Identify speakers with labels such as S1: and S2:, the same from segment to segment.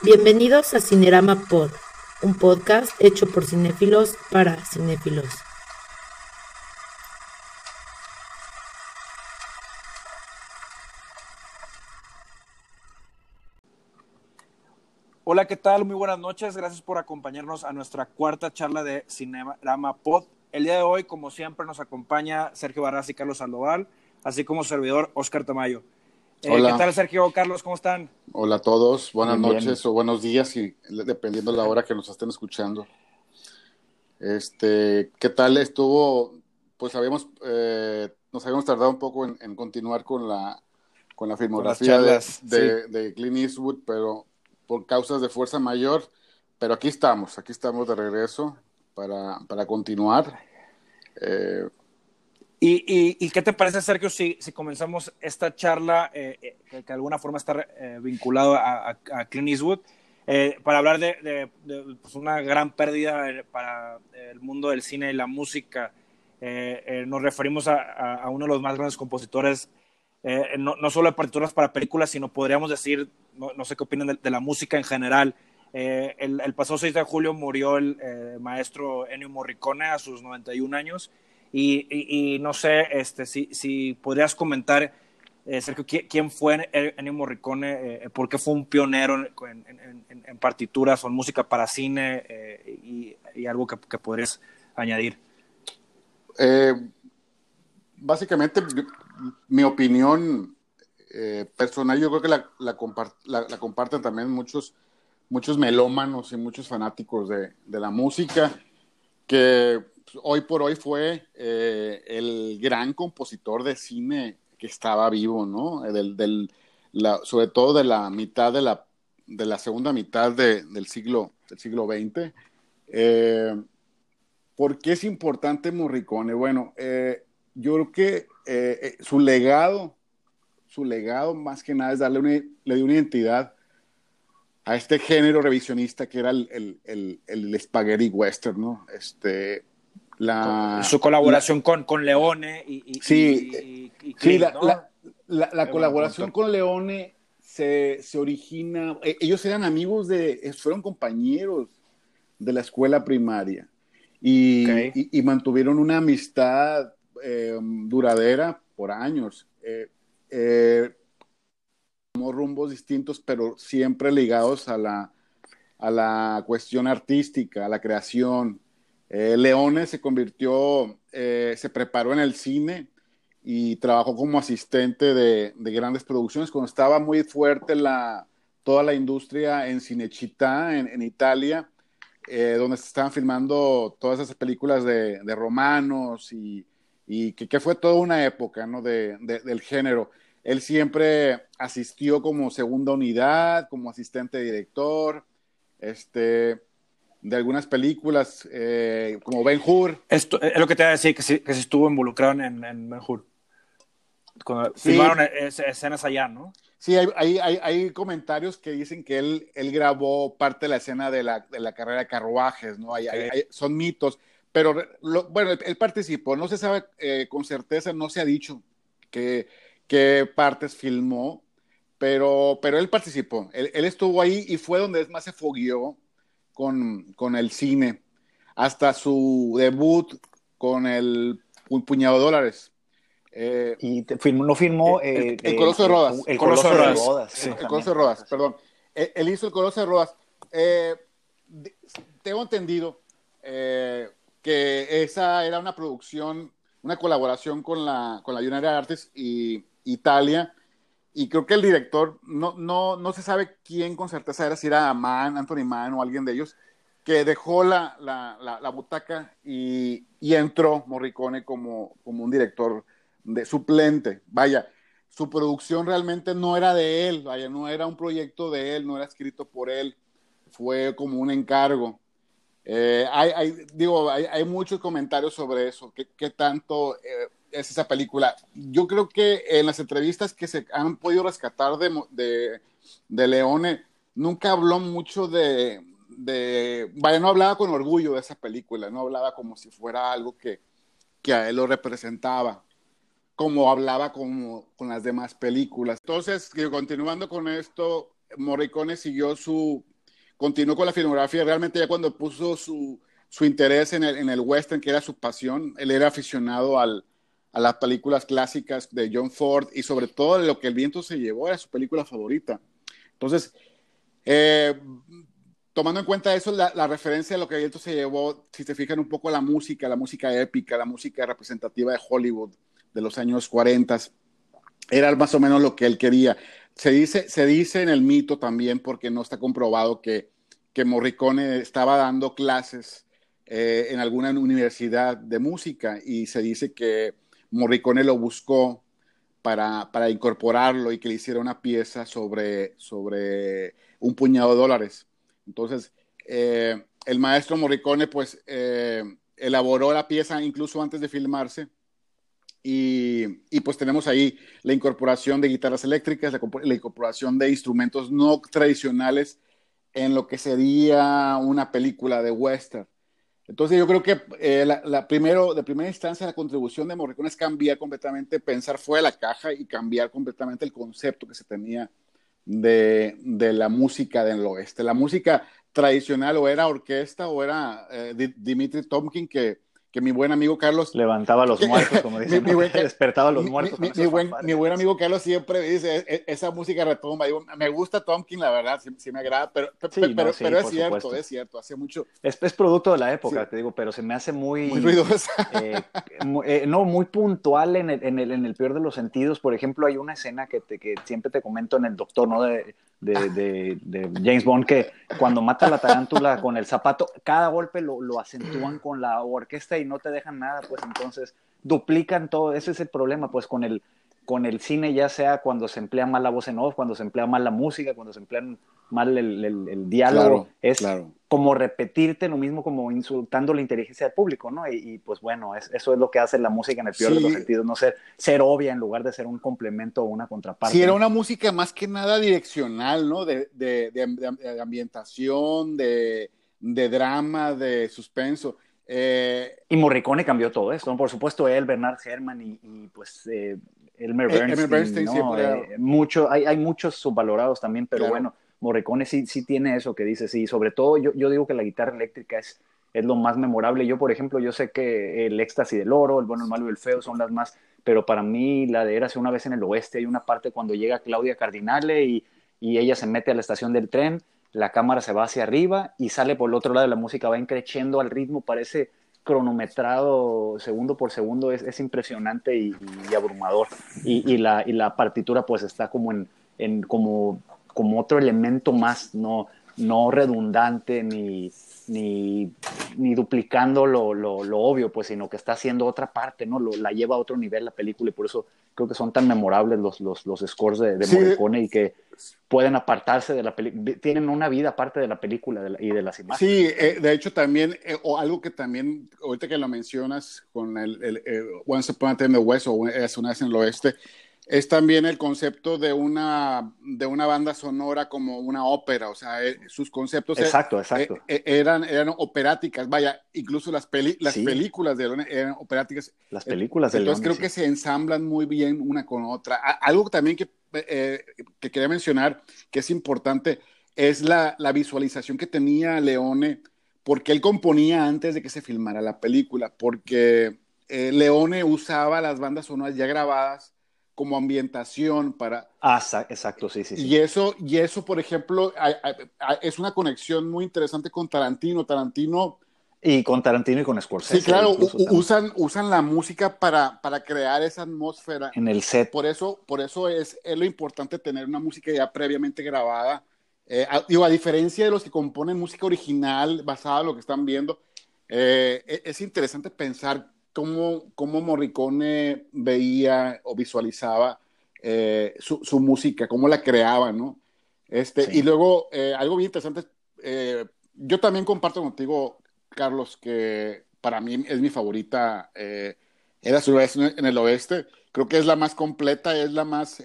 S1: Bienvenidos a Cinerama Pod, un podcast hecho por cinéfilos para cinéfilos.
S2: Hola, ¿qué tal? Muy buenas noches. Gracias por acompañarnos a nuestra cuarta charla de Cinerama Pod. El día de hoy, como siempre, nos acompaña Sergio Barras y Carlos Sandoval, así como servidor Oscar Tamayo. Eh,
S3: Hola.
S2: ¿Qué tal, Sergio? Carlos, ¿cómo están?
S3: Hola a todos, buenas
S4: Muy bien.
S3: noches o buenos días, y, dependiendo de la hora que nos estén escuchando. Este, ¿qué tal estuvo? Pues habíamos, eh, nos habíamos tardado un poco en, en continuar con la, con la filmografía de,
S2: charlas,
S3: de, de Clint Eastwood, pero por causas de fuerza mayor, pero aquí estamos, aquí estamos de regreso para, para continuar. Eh,
S2: ¿Y, y, y qué te parece, Sergio, si, si comenzamos esta charla eh, eh, que, que de alguna forma está eh, vinculado a, a, a Clint Eastwood eh, para hablar de, de- de, pues, una gran pérdida eh, para el mundo del cine y la música? Eh, eh, nos referimos a, a- uno de los más grandes compositores, eh, no, no solo de partituras para películas, sino podríamos decir, no, no sé qué opinan de, de la música en general. Eh, el, el pasado 6 de julio murió el eh, maestro Ennio Morricone a sus 91 años. Y, no sé este, si, si podrías comentar, eh, Sergio, ¿quién, fue Ennio Morricone? Eh, ¿Por qué fue un pionero en, partituras o en música para cine? eh, y, algo que, que podrías añadir.
S3: Eh, básicamente, mi opinión eh, personal, yo creo que la, la, compar- la- la comparten también muchos, muchos melómanos y muchos fanáticos de, de la música, que hoy por hoy fue eh, el gran compositor de cine que estaba vivo, ¿no? Eh, Del, del- sobre todo de la mitad de la, de la segunda mitad de- del, siglo, del siglo XX. Eh, ¿Por qué es importante Morricone? Bueno, eh, yo creo que eh, su legado, su legado más que nada es darle una, le dio una identidad a este género revisionista que era el, el, el, el spaghetti western, ¿no? Este, la,
S2: Su colaboración con, con Leone y, y,
S3: Sí,
S2: y- y- y
S3: Sí, la,
S2: ¿no?
S3: la- colaboración con Leone se, se origina, eh, ellos eran amigos de, eh, fueron compañeros de la escuela primaria y, y- mantuvieron una amistad eh, duradera por años. Eh, eh, rumbos distintos, pero siempre ligados a la, a la cuestión artística, a la creación. Eh, Leone se convirtió, eh, se preparó en el cine y trabajó como asistente de, de grandes producciones cuando estaba muy fuerte toda la industria en Cinecittà, en, Italia, eh, donde se estaban filmando todas esas películas de, romanos y, que, fue toda una época ¿no? de, de- del género. Él siempre asistió como segunda unidad, como asistente director, este, de algunas películas, eh, como Ben Hur.
S2: Esto es lo que te iba a decir, que sí, que sí estuvo involucrado en, en Ben Hur. Cuando
S3: Sí.
S2: filmaron es- escenas allá, ¿no?
S3: Sí, hay, hay, hay, hay comentarios que dicen que él, él grabó parte de la escena de la, de la carrera de carruajes, ¿no? Hay, hay-
S2: Ok.
S3: hay- son mitos, pero lo- bueno, él, participó, no se sabe eh, con certeza, no se ha dicho qué qué partes filmó, pero, pero él participó, él, él estuvo ahí y fue donde más se fogueó con, con el cine, hasta su debut con el un puñado de dólares. Eh,
S4: Y te- firmó- no firmó
S3: El-
S4: eh,
S3: el Coloso de Rodas.
S4: El,
S2: Coloso
S4: Coloso
S2: de Rodas.
S4: Rodas.
S2: Sí.
S3: El Coloso de Rodas, perdón. Él, él hizo el Coloso de Rodas. Eh, de- tengo entendido eh, que esa era una producción, una colaboración con la, con la United Artists y Italia. Y creo que el director, no, no, no se sabe quién con certeza era, si era Mann, Anthony Mann o alguien de ellos, que dejó la, la, la, butaca y, y entró Morricone como, como un director de suplente. Vaya, su producción realmente no era de él, vaya, no era un proyecto de él, no era escrito por él, fue como un encargo. Eh, hay, hay- digo, hay, hay muchos comentarios sobre eso, qué, qué tanto eh, es esa película. Yo creo que en las entrevistas que se han podido rescatar de, de, de Leone, nunca habló mucho de, de, vaya, no hablaba con orgullo de esa película, no hablaba como si fuera algo que, que a él lo representaba como hablaba con, con las demás películas. Entonces, continuando con esto, Morricone siguió su, continuó con la filmografía, realmente ya cuando puso su, su interés en el, en el western, que era su pasión, él era aficionado al, a las películas clásicas de John Ford y sobre todo lo que el viento se llevó era su película favorita. Entonces, eh, tomando en cuenta eso, la, referencia a lo que el viento se llevó, si te fijan un poco la música, la música épica, la música representativa de Hollywood de los años 40, era más o menos lo que él quería. Se dice, se dice en el mito también, porque no está comprobado, que, que Morricone estaba dando clases eh, en alguna universidad de música y se dice que Morricone lo buscó para, para, incorporarlo y que le hiciera una pieza sobre, sobre un puñado de dólares. Entonces, eh, el maestro Morricone pues eh, elaboró la pieza incluso antes de filmarse y, y, pues tenemos ahí la incorporación de guitarras eléctricas, la, la, incorporación de instrumentos no tradicionales en lo que sería una película de western. Entonces yo creo que eh, la, la, primero, de primera instancia la contribución de Morricone es cambiar completamente, pensar fuera de la caja y cambiar completamente el concepto que se tenía de, de la música del oeste. La música tradicional o era orquesta o era eh, Dimitri Tomkin que que mi buen amigo Carlos...
S4: Levantaba a los muertos, como dicen, mi, mi buen, despertaba a los muertos.
S3: Mi, buen, mi, buen, amigo Carlos siempre dice, e, e, esa música retumba. Digo, me gusta Tomkin, la verdad, sí, sí me agrada, pero, sí, pero, no, sí, pero es cierto, supuesto. es cierto, hace mucho...
S4: Es, es producto de la época, te digo, pero se me hace muy...
S3: Muy ruidosa.
S4: Eh, eh, no, muy puntual en el, en, el, en el peor de los sentidos. Por ejemplo, hay una escena que, te, que siempre te comento en El Doctor, ¿no? De, de, de, de, James Bond, que cuando mata a la tarántula con el zapato, cada golpe lo, lo, acentúan con la orquesta y no te dejan nada, pues entonces duplican todo, ese es el problema, pues con el, con el cine, ya sea cuando se emplea mal la voz en off, cuando se emplea mal la música, cuando se emplean mal el, el, el diálogo,
S3: claro,
S4: es
S3: claro.
S4: como repetirte lo mismo como insultando la inteligencia del público, ¿no? Y, y pues bueno, es, eso es lo que hace la música en el peor
S3: Sí.
S4: de los sentidos, no ser, ser obvia en lugar de ser un complemento o una contraparte.
S3: Sí, era una música más que nada direccional, ¿no? De, de, de, de ambientación, de, de drama, de suspenso. Eh,
S4: Y Morricone cambió todo esto, ¿no? Por supuesto, él, Bernard Herrmann y, y pues eh, Elmer
S3: Eh,
S4: Bernstein,
S3: Elmer Bernstein
S4: ¿no?
S3: siempre-
S4: Eh, mucho, hay, hay muchos subvalorados también, pero
S3: Claro.
S4: bueno, Morricone sí, sí tiene eso que dice, sí, sobre todo yo, yo digo que la guitarra eléctrica es, es lo más memorable. Yo, por ejemplo, yo sé que el éxtasis del oro, el bueno, el malo y el feo son las más, pero para mí la de Érase una vez en el oeste, hay una parte cuando llega Claudia Cardinale y, y ella se mete a la estación del tren, la cámara se va hacia arriba y sale por el otro lado, la música va increciendo al ritmo, parece cronometrado segundo por segundo, es, es impresionante y, y abrumador. Y, y, la, y la partitura pues está como en, en como, como otro elemento más, no, no redundante ni, ni, ni duplicando lo, lo, lo, obvio, pues, sino que está haciendo otra parte, ¿no? Lo, la lleva a otro nivel la película y por eso creo que son tan memorables los, los, los scores de, de
S3: Sí.
S4: Morricone y que pueden apartarse de la película, tienen una vida aparte de la película de la- y de las imágenes.
S3: Sí, eh, de hecho también, eh, o algo que también, ahorita que lo mencionas con el, el, eh, Once Upon a Time in the West o Es una vez en el oeste, es también el concepto de una, de una banda sonora como una ópera, o sea, eh, sus conceptos eh,
S4: Exacto, exacto.
S3: eh, eran, eran operáticas, vaya, incluso las, peli, las
S4: Sí.
S3: películas de Leone eran operáticas.
S4: Las películas de
S3: Entonces creo
S4: sí.
S3: que se ensamblan muy bien una con otra. Algo también que, eh, que quería mencionar, que es importante, es la, la visualización que tenía Leone, porque él componía antes de que se filmara la película, porque eh, Leone usaba las bandas sonoras ya grabadas como ambientación para...
S4: Ah, exacto, sí, sí, sí.
S3: Y eso, y eso, por ejemplo, hay- hay- hay- es una conexión muy interesante con Tarantino. Tarantino
S4: Y con Tarantino y con Scorsese.
S3: Sí, claro, usan, usan la música para, para crear esa atmósfera.
S4: En el set.
S3: Por eso, por eso es, es lo importante tener una música ya previamente grabada. Eh, a, digo, a diferencia de los que componen música original basada en lo que están viendo, eh, es, es interesante pensar cómo, cómo Morricone veía o visualizaba eh, su, su, música, cómo la creaba, ¿no? Este, sí. Y luego, eh, algo bien interesante, eh, yo también comparto contigo, Carlos, que para mí es mi favorita, era su vez en el oeste. Creo que es la más completa, es la más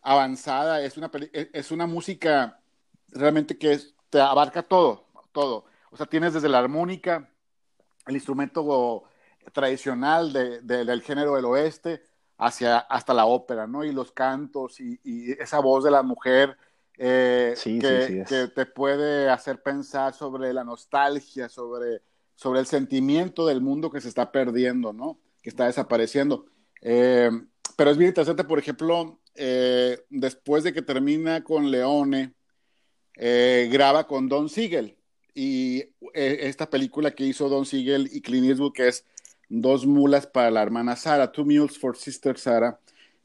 S3: avanzada, es una, es una música realmente que es, te abarca todo, todo. O sea, tienes desde la armónica, el instrumento tradicional de, de, del género del oeste, hacia, hasta la ópera, ¿no? Y los cantos y, y esa voz de la mujer eh,
S4: Sí,
S3: que,
S4: sí, sí es.
S3: que te puede hacer pensar sobre la nostalgia, sobre, sobre el sentimiento del mundo que se está perdiendo, ¿no? Que está desapareciendo. Eh, pero es bien interesante, por ejemplo, eh, después de que termina con Leone, graba con Don Siegel. Y esta película que hizo Don Siegel y Clint Eastwood, que es Dos mulas para la hermana Sara, Two Mules for Sister Sara.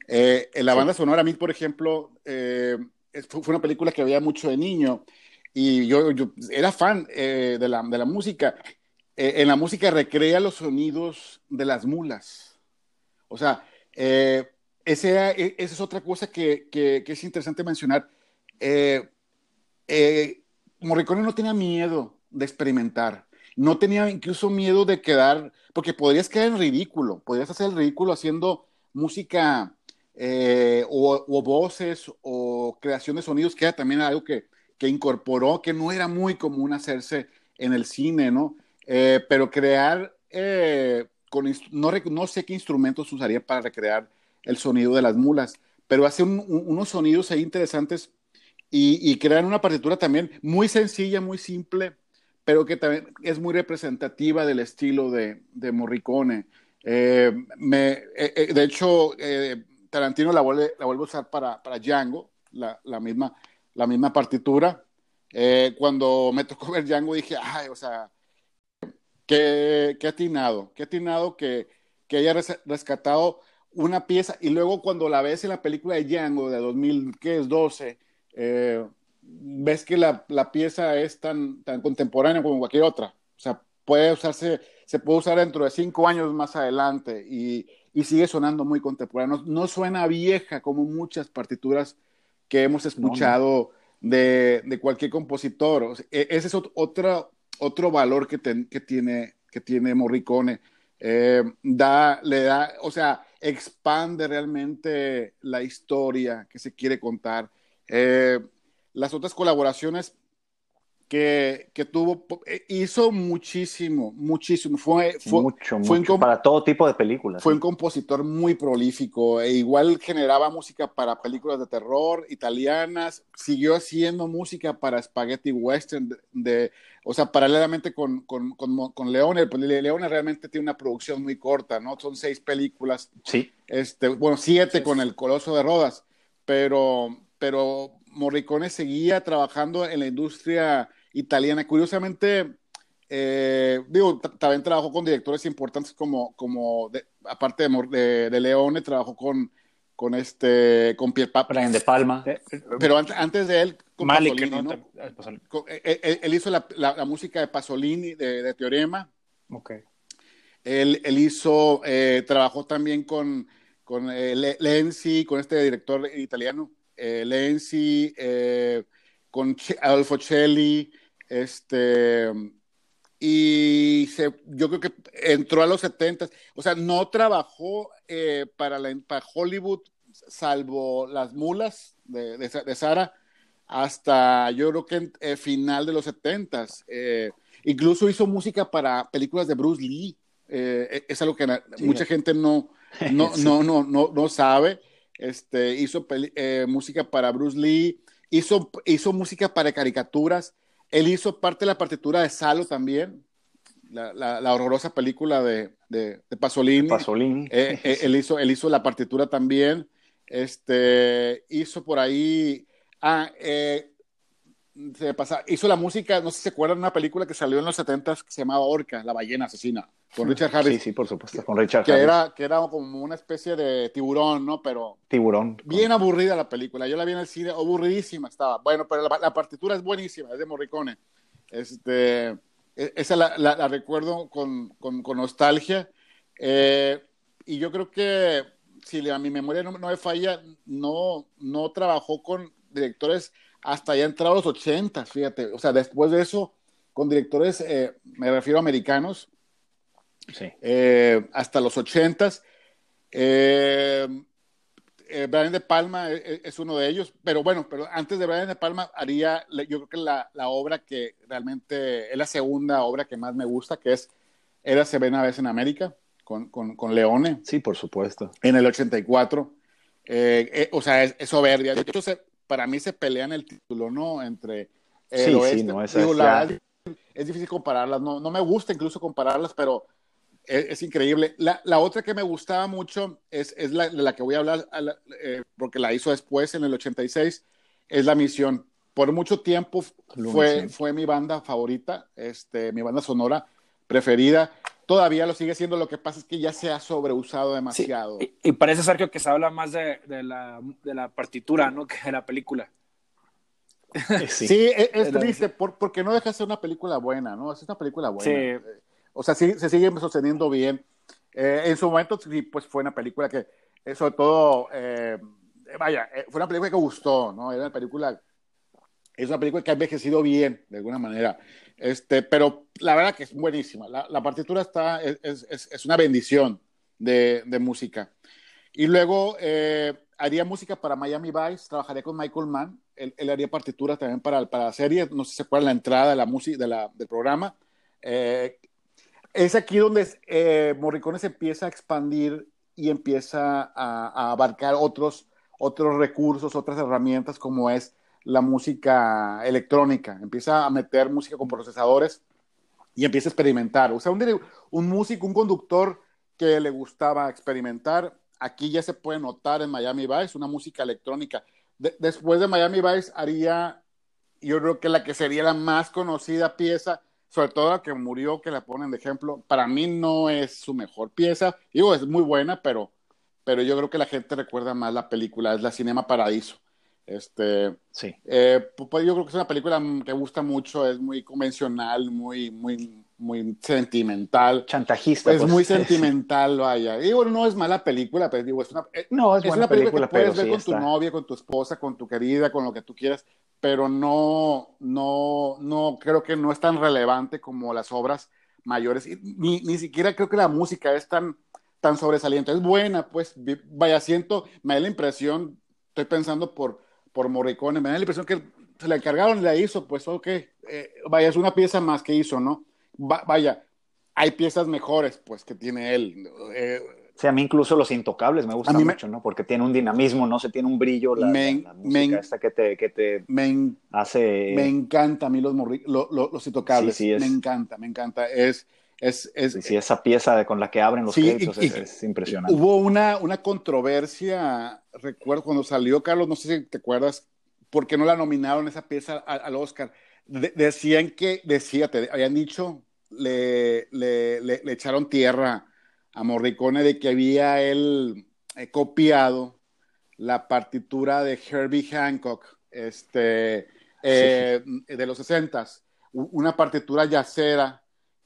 S3: Eh, en la banda sonora, a mí, por ejemplo, eh, fue una película que veía mucho de niño y yo, yo era fan eh, de, la, de la música. Eh, en la música recrea los sonidos de las mulas. O sea, eh, e- esa es otra cosa que, que- que es interesante mencionar. Eh, Morricone no tenía miedo de experimentar, no tenía incluso miedo de quedar, porque podrías quedar en ridículo, podrías hacer el ridículo haciendo música eh, o, voces o creación de sonidos, que era también algo que, que incorporó, que no era muy común hacerse en el cine, ¿no? Eh, pero crear, eh, con, no, no sé qué instrumentos usaría para recrear el sonido de las mulas, pero hace un- un- unos sonidos ahí interesantes y, y crean una partitura también muy sencilla, muy simple, pero que también es muy representativa del estilo de, de Morricone. Eh, me, eh, eh, de hecho, eh, Tarantino la vuelve, la vuelve a usar para, para Django, la, la misma, la misma partitura. Eh, cuando me tocó ver Django dije, ay, o sea, qué, qué atinado, qué atinado que, que haya res- rescatado una pieza y luego cuando la ves en la película de Django de 2012, eh, ves que la, la pieza es tan, tan contemporánea como cualquier otra. O sea, puede usarse, se puede usar dentro de cinco años más adelante y, y sigue sonando muy contemporáneo. No, no suena vieja como muchas partituras que hemos escuchado De, de cualquier compositor. O sea, e- ese es ot- otra, otro valor que, ten- que, tiene, que tiene Morricone. Eh, da, le da, o sea, expande realmente la historia que se quiere contar. Eh, las otras colaboraciones que, que tuvo, eh, hizo muchísimo, muchísimo. Fue, fue,
S4: mucho,
S3: fue
S4: mucho. Para todo tipo de películas.
S3: fue
S4: ¿sí?
S3: un compositor muy prolífico e igual generaba música para películas de terror italianas, siguió haciendo música para spaghetti western, de, de- o sea, paralelamente con, con, con, con Leone, pues Le- Leone realmente tiene una producción muy corta, ¿no? Son seis películas,
S4: Sí,
S3: este, bueno, siete con el Coloso de Rodas, pero, pero Morricone seguía trabajando en la industria italiana. Curiosamente, eh, digo, también trabajó con directores importantes como, como de- aparte de, de, de Leone, trabajó con, con este, con
S4: De Palma.
S2: Eh,
S3: pero an- antes de él, con
S2: Malik,
S3: Pasolini,
S2: ¿no?
S3: ¿no?
S2: Pasolini.
S3: Con- eh, él hizo la, la- la música de Pasolini, de, de Teorema,
S2: Ok.
S3: Él, él hizo, eh, trabajó también con, con eh, Le- Lenzi, con este director italiano, eh, Lenzi, eh, con Adolfo Celli, este, y se, yo creo que entró a los 70, o sea, no trabajó eh, para, la, para Hollywood, salvo las mulas de, de, de Sara, hasta yo creo que en, eh, final de los 70. Eh, incluso hizo música para películas de Bruce Lee. Eh, es algo que
S4: Sí.
S3: mucha gente no, no,
S4: Sí.
S3: no, no, no, no sabe. Este, hizo eh, música para Bruce Lee, hizo, hizo música para caricaturas. Él hizo parte de la partitura de Salo también, la, la, la horrorosa película de, de, de Pasolini.
S4: Pasolini.
S3: Eh, eh, él, hizo, él hizo la partitura también. Este, hizo por ahí. Ah, eh, se pasa, hizo la música, no sé si se acuerdan, una película que salió en los 70 que se llamaba Orca, la ballena asesina, con Richard Harris,
S4: Sí, sí, por supuesto, con Richard
S3: que,
S4: Harris.
S3: era, que era como una especie de tiburón, ¿no? Pero
S4: Tiburón.
S3: bien aburrida la película. Yo la vi en el cine, aburridísima estaba. Bueno, pero la, la partitura es buenísima, es de Morricone. Este, e- esa la, la- la recuerdo con, con- con nostalgia. Eh, y yo creo que, si a mi memoria no, no me falla, no, no trabajó con directores hasta ya entrado los 80, fíjate. O sea, después de eso, con directores, eh, me refiero a americanos,
S4: Sí.
S3: eh, hasta los 80s. Eh, eh, Brian De Palma es, es, uno de ellos, pero bueno, pero antes de Brian De Palma haría, yo creo que la, la, obra que realmente es la segunda obra que más me gusta, que es Era se ven a veces en América, con, con, con Leone.
S4: Sí, por supuesto.
S3: En el 84. Eh, eh, o sea, es, es soberbia. De hecho, se, para mí se pelean el título, ¿no? Entre
S4: el sí, oeste. Sí, no, es, digo,
S3: la, es difícil compararlas, no, no me gusta incluso compararlas, pero es, increíble. La, la, otra que me gustaba mucho es, es la la que voy a hablar, eh, porque la hizo después, en el 86, es La Misión. Por mucho tiempo fue, fue mi banda favorita, este, mi banda sonora preferida. Todavía lo sigue siendo, lo que pasa es que ya se ha sobreusado demasiado.
S2: Y, parece, Sergio, que se habla más de, de, la, de la partitura, ¿no? Que de la película.
S3: Sí, es, triste, porque no deja de ser una película buena, ¿no? Es una película buena. Sí. O sea, sí, se sigue sosteniendo bien. Eh, en su momento, sí, pues fue una película que, eh, sobre todo, eh, vaya, fue una película que gustó, ¿no? Era una película, es una película que ha envejecido bien, de alguna manera. Este, pero la verdad que es buenísima. La, la partitura está, es, es, es, una bendición de, de música. Y luego haría música para Miami Vice, trabajaría con Michael Mann, él, él haría partituras también para, para la serie, no sé si se acuerdan la entrada de la música de del programa. Eh, es aquí donde eh, Morricone se empieza a expandir y empieza a, abarcar otros, otros recursos, otras herramientas como es la música electrónica. Empieza a meter música con procesadores y empieza a experimentar. O sea, un, un músico, un conductor que le gustaba experimentar. Aquí ya se puede notar en Miami Vice una música electrónica. después de Miami Vice haría, yo creo que la que sería la más conocida pieza sobre todo la que murió, que la ponen de ejemplo, para mí no es su mejor pieza. Digo, es muy buena, pero, pero yo creo que la gente recuerda más la película, es la Cinema Paradiso. Este,
S4: sí.
S3: Eh, pues yo creo que es una película que gusta mucho, es muy convencional, muy, muy, muy sentimental.
S4: Chantajista.
S3: Es pues. muy sentimental, vaya. Y bueno, no es mala película, pero digo, es una,
S4: eh, no, es, una película,
S3: que puedes ver con tu novia, con tu esposa, con tu querida, con lo que tú quieras, pero no, no, no, creo que no es tan relevante como las obras mayores. Ni, ni siquiera creo que la música es tan, tan sobresaliente. Es buena, pues, vaya, siento, me da la impresión, estoy pensando por, por Morricone, me da la impresión que se le encargaron y la hizo, pues, ok, eh, vaya, es una pieza más que hizo, ¿no? vaya, hay piezas mejores, pues, que tiene él. Eh,
S4: Sí, a mí incluso Los Intocables me gusta mucho, ¿no? Porque tiene un dinamismo, ¿no? Se tiene un brillo, la, música esta que te, que te
S3: me,
S4: hace...
S3: Me encanta a mí Los, los Intocables, sí, sí, me encanta, me encanta. Es... Es, es,
S4: sí, esa pieza con la que abren los créditos es, impresionante.
S3: Hubo una, una controversia, recuerdo cuando salió Carlos, no sé si te acuerdas, por qué no la nominaron esa pieza al, Oscar. decían que, decía, te habían dicho, le, le, le, le echaron tierra a Morricone de que había él eh, copiado la partitura de Herbie Hancock este, eh, de los 60 una partitura yacera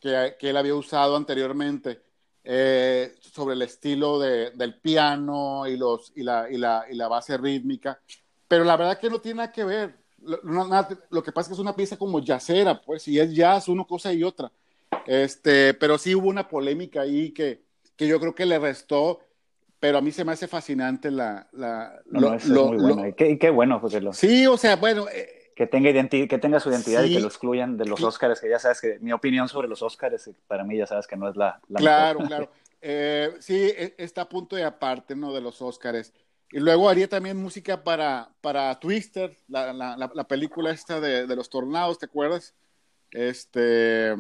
S3: que, que, él había usado anteriormente eh, sobre el estilo de, del piano y, los, y, la, y, la, y la base rítmica, pero la verdad que no tiene nada que ver. Lo, lo, que pasa es que es una pieza como yacera, pues, y es jazz, una cosa y otra. Este, pero sí hubo una polémica ahí que, que yo creo que le restó, pero a mí se me hace fascinante la... la
S4: no, es muy bueno. y, qué, bueno, José Lo.
S3: Sí, o sea, bueno... Eh,
S4: que tenga, que tenga su identidad y que lo excluyan de los Oscars, que ya sabes que mi opinión sobre los Oscars, para mí ya sabes que no es la... la
S3: claro, claro. Eh, sí, e, está a punto de aparte, ¿no? De los Oscars. Y luego haría también música para, para Twister, la, la, la película esta de, de, los tornados, ¿te acuerdas? Este,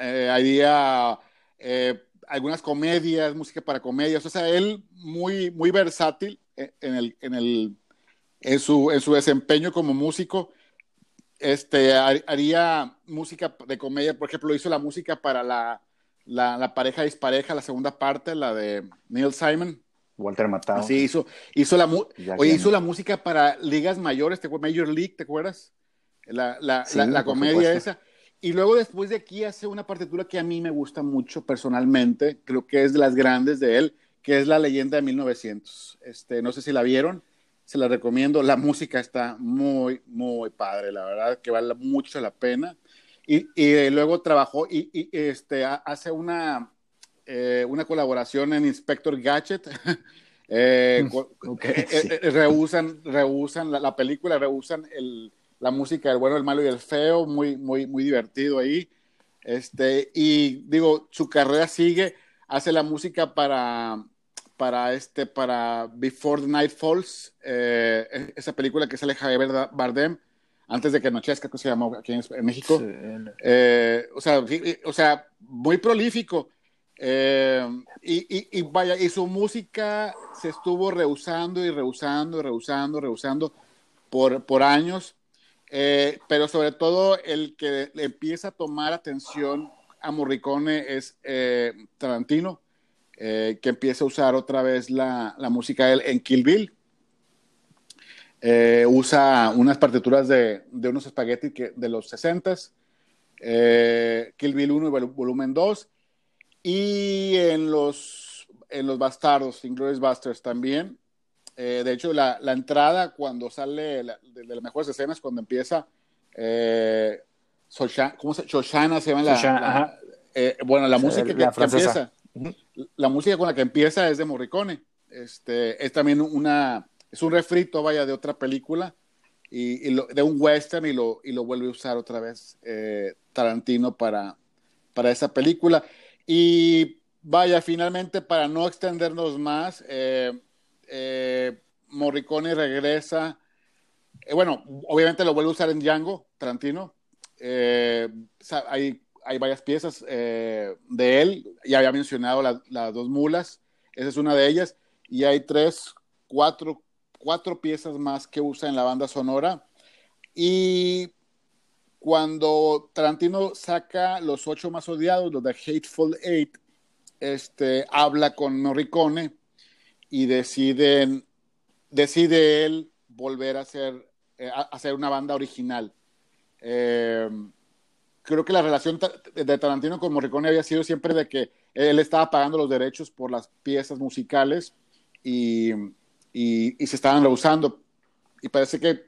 S3: eh, haría eh, algunas comedias, música para comedias, o sea, él muy, muy versátil en, el, en, el, en, su, en su desempeño como músico. Este, haría música de comedia, por ejemplo, hizo la música para la, la, la pareja dispareja, la segunda parte, la de Neil Simon.
S4: Walter Matthau.
S3: Sí, hizo, hizo, la, oye, hizo la música para ligas mayores, ¿te Major League, ¿te acuerdas? La, la, la comedia esa. Y luego después de aquí hace una partitura que a mí me gusta mucho personalmente, creo que es de las grandes de él, que es La leyenda de 1900. Este, no sé si la vieron, se la recomiendo. La música está muy, muy padre, la verdad, que vale mucho la pena. Y, y luego trabajó y, y este, hace una, eh, una colaboración en Inspector Gadget. eh, okay, eh, eh, rehusan, rehusan la, la película, rehusan el la música del bueno, el malo y el feo, muy, muy, muy divertido ahí. Este, y digo, su carrera sigue, hace la música para, para este, para Before the Night Falls, eh, e-, esa película que sale Javier Bardem, antes de que anochezca, que se llamó aquí en, México. Eh, o, sea, o sea, muy prolífico. Eh, y, y, vaya, y su música se estuvo rehusando y rehusando y rehusando, rehusando por, por años. pero sobre todo el que empieza a tomar atención a Morricone es Tarantino eh, que empieza a usar otra vez la, la música él en Kill Bill. Eh, usa unas partituras de, de unos espaguetis que, de los 60 eh, Kill Bill 1 y volumen 2, y en los, en los Bastardos, Inglourious Busters también. de hecho, la, la, entrada cuando sale de, las mejores escenas, cuando empieza ¿cómo se, Shoshana se llama la, bueno, la música que, empieza la música con la que empieza es de Morricone. Este, es también una, es un refrito, vaya, de otra película, y, de un western, y lo, y lo vuelve a usar otra vez eh, Tarantino para, para esa película. Y vaya, finalmente, para no extendernos más, eh, eh, Morricone regresa. bueno, obviamente lo vuelve a usar en Django, Tarantino. hay hay varias piezas eh, de él. Ya había mencionado las dos mulas, esa es una de ellas. Y hay tres, cuatro, cuatro piezas más que usa en la banda sonora. Y cuando Tarantino saca los ocho más odiados, los de Hateful Eight, este, habla con Morricone y deciden, decide él volver a hacer, eh, a hacer una banda original. Eh, creo que la relación de Tarantino con Morricone había sido siempre de que él estaba pagando los derechos por las piezas musicales y, y, se estaban rehusando. Y parece que...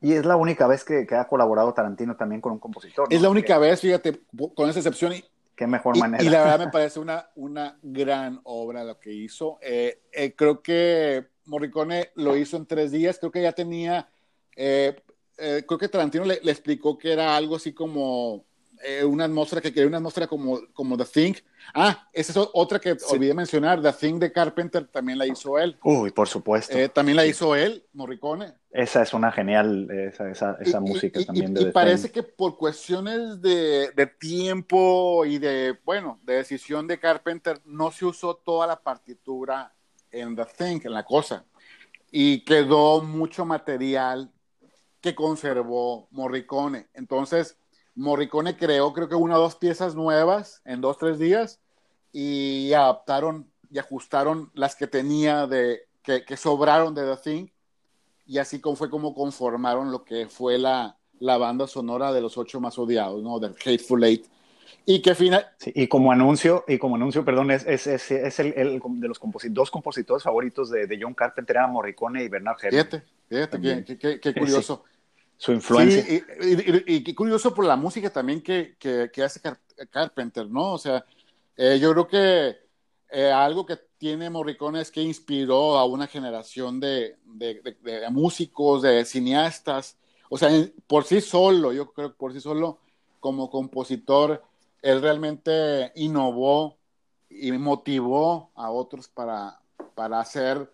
S4: Y es la única vez que, ha colaborado Tarantino también con un compositor.
S3: Es la única vez, fíjate, con esa excepción. Y,
S4: Qué mejor manera.
S3: Y, la verdad me parece una, una gran obra lo que hizo. Eh, eh, creo que Morricone lo hizo en tres días. Creo que ya tenía... Eh, creo que Tarantino le, explicó que era algo así como eh, una atmósfera que quería una atmósfera como, como The Thing. Ah, esa es otra que olvidé mencionar, The Thing de Carpenter también la hizo él.
S4: Uy, por supuesto.
S3: Eh, también la hizo él, Morricone.
S4: Esa es una genial, esa, esa, esa música también.
S3: Y, parece que por cuestiones de, de, tiempo y de, bueno, de decisión de Carpenter, no se usó toda la partitura en The Thing, en la cosa. Y quedó mucho material que conservó Morricone. Entonces, Morricone creó creo que una o dos piezas nuevas en dos, tres días y adaptaron y ajustaron las que tenía de, que, sobraron de The Thing y así como fue como conformaron lo que fue la, la banda sonora de los ocho más odiados, ¿no? Del Hateful Eight. Y que final...
S4: y como anuncio, y como anuncio, perdón, es, es, es, es el, el, de los dos compositores favoritos de, de, John Carpenter, era Morricone y Bernard Herrmann.
S3: Fíjate, fíjate, qué, qué, qué, curioso
S4: su influencia.
S3: y, curioso por la música también que, hace Carpenter, ¿no? O sea, eh, yo creo que eh, algo que tiene Morricone es que inspiró a una generación de, músicos, de cineastas. O sea, por sí solo, yo creo que por sí solo, como compositor, él realmente innovó y motivó a otros para, para hacer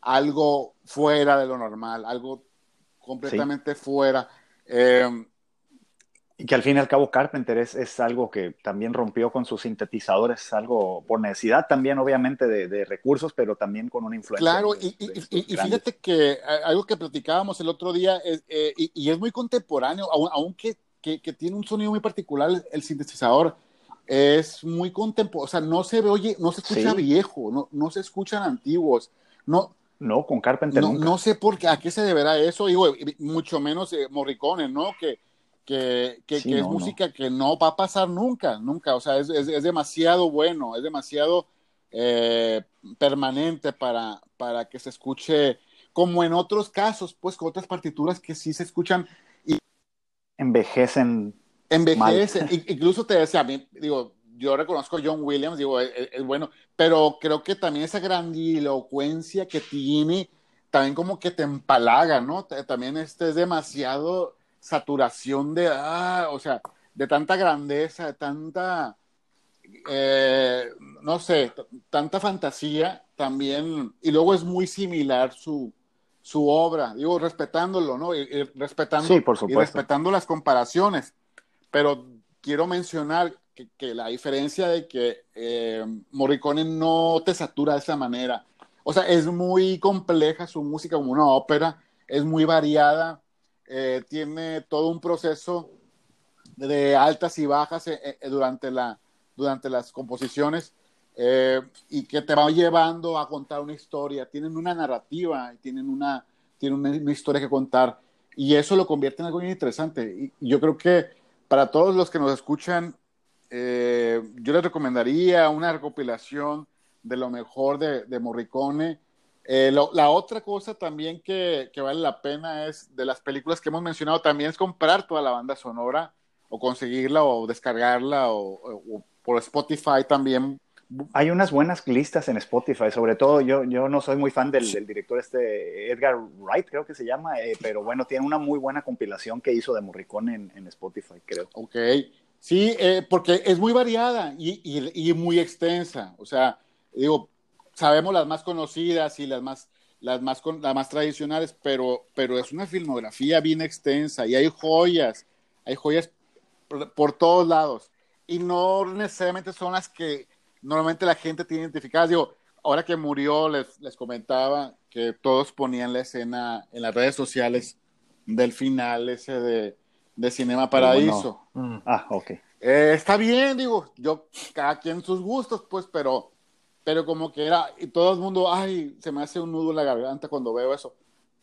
S3: algo fuera de lo normal, algo completamente fuera. Eh,
S4: y que al fin y al cabo Carpenter es, es, algo que también rompió con sus sintetizadores, algo por necesidad también obviamente de, recursos, pero también con una influencia.
S3: Claro, y, y, fíjate que algo que platicábamos el otro día, es, eh, y, es muy contemporáneo, aunque que, que, tiene un sonido muy particular el sintetizador, es muy contemporáneo, o sea, no se ve, oye, no se escucha viejo, no, no se escuchan antiguos, no,
S4: no, con Carpenter
S3: no, No sé por qué, a qué se deberá eso, digo, mucho menos eh, Morricone, ¿no? Que, que, que, es música que no va a pasar nunca, nunca, o sea, es, es, demasiado bueno, es demasiado eh, permanente para, para que se escuche, como en otros casos, pues con otras partituras que sí se escuchan y
S4: envejecen.
S3: Envejecen, incluso te decía, digo, yo reconozco a John Williams, digo, es, bueno, pero creo que también esa grandilocuencia que tiene, también como que te empalaga, ¿no? También este es demasiado saturación de, ah, o sea, de tanta grandeza, de tanta, eh, no sé, tanta fantasía también, y luego es muy similar su, su obra, digo, respetándolo, ¿no? Y, y respetando,
S4: Sí, por
S3: y
S4: supuesto.
S3: respetando las comparaciones, pero quiero mencionar que, que la diferencia de que eh, Morricone no te satura de esa manera, o sea, es muy compleja su música como una ópera, es muy variada, eh, tiene todo un proceso de altas y bajas eh, eh, durante, la, durante las composiciones eh, y que te va llevando a contar una historia. Tienen una narrativa, tienen una, tienen una, una historia que contar y eso lo convierte en algo muy interesante. Y yo creo que para todos los que nos escuchan, eh, yo les recomendaría una recopilación de lo mejor de, de Morricone. Eh, lo, la otra cosa también que, que, vale la pena es de las películas que hemos mencionado, también es comprar toda la banda sonora o conseguirla o descargarla o, o, o por Spotify también.
S4: Hay unas buenas listas en Spotify, sobre todo yo, yo no soy muy fan del, del director este Edgar Wright, creo que se llama, eh, pero bueno, tiene una muy buena compilación que hizo de Morricone en, en Spotify, creo.
S3: Ok, sí, eh, porque es muy variada y, muy extensa, o sea, digo, sabemos las más conocidas y las más, las más, las más tradicionales, pero, pero es una filmografía bien extensa y hay joyas, hay joyas por, por, todos lados. Y no necesariamente son las que normalmente la gente tiene identificadas. Digo, ahora que murió, les, les comentaba que todos ponían la escena en las redes sociales del final ese de, de Cinema Paradiso.
S4: Bueno. Ah, ok.
S3: Eh, está bien, digo, yo, cada quien sus gustos, pues, pero pero como que era, y todo el mundo, ay, se me hace un nudo en la garganta cuando veo eso.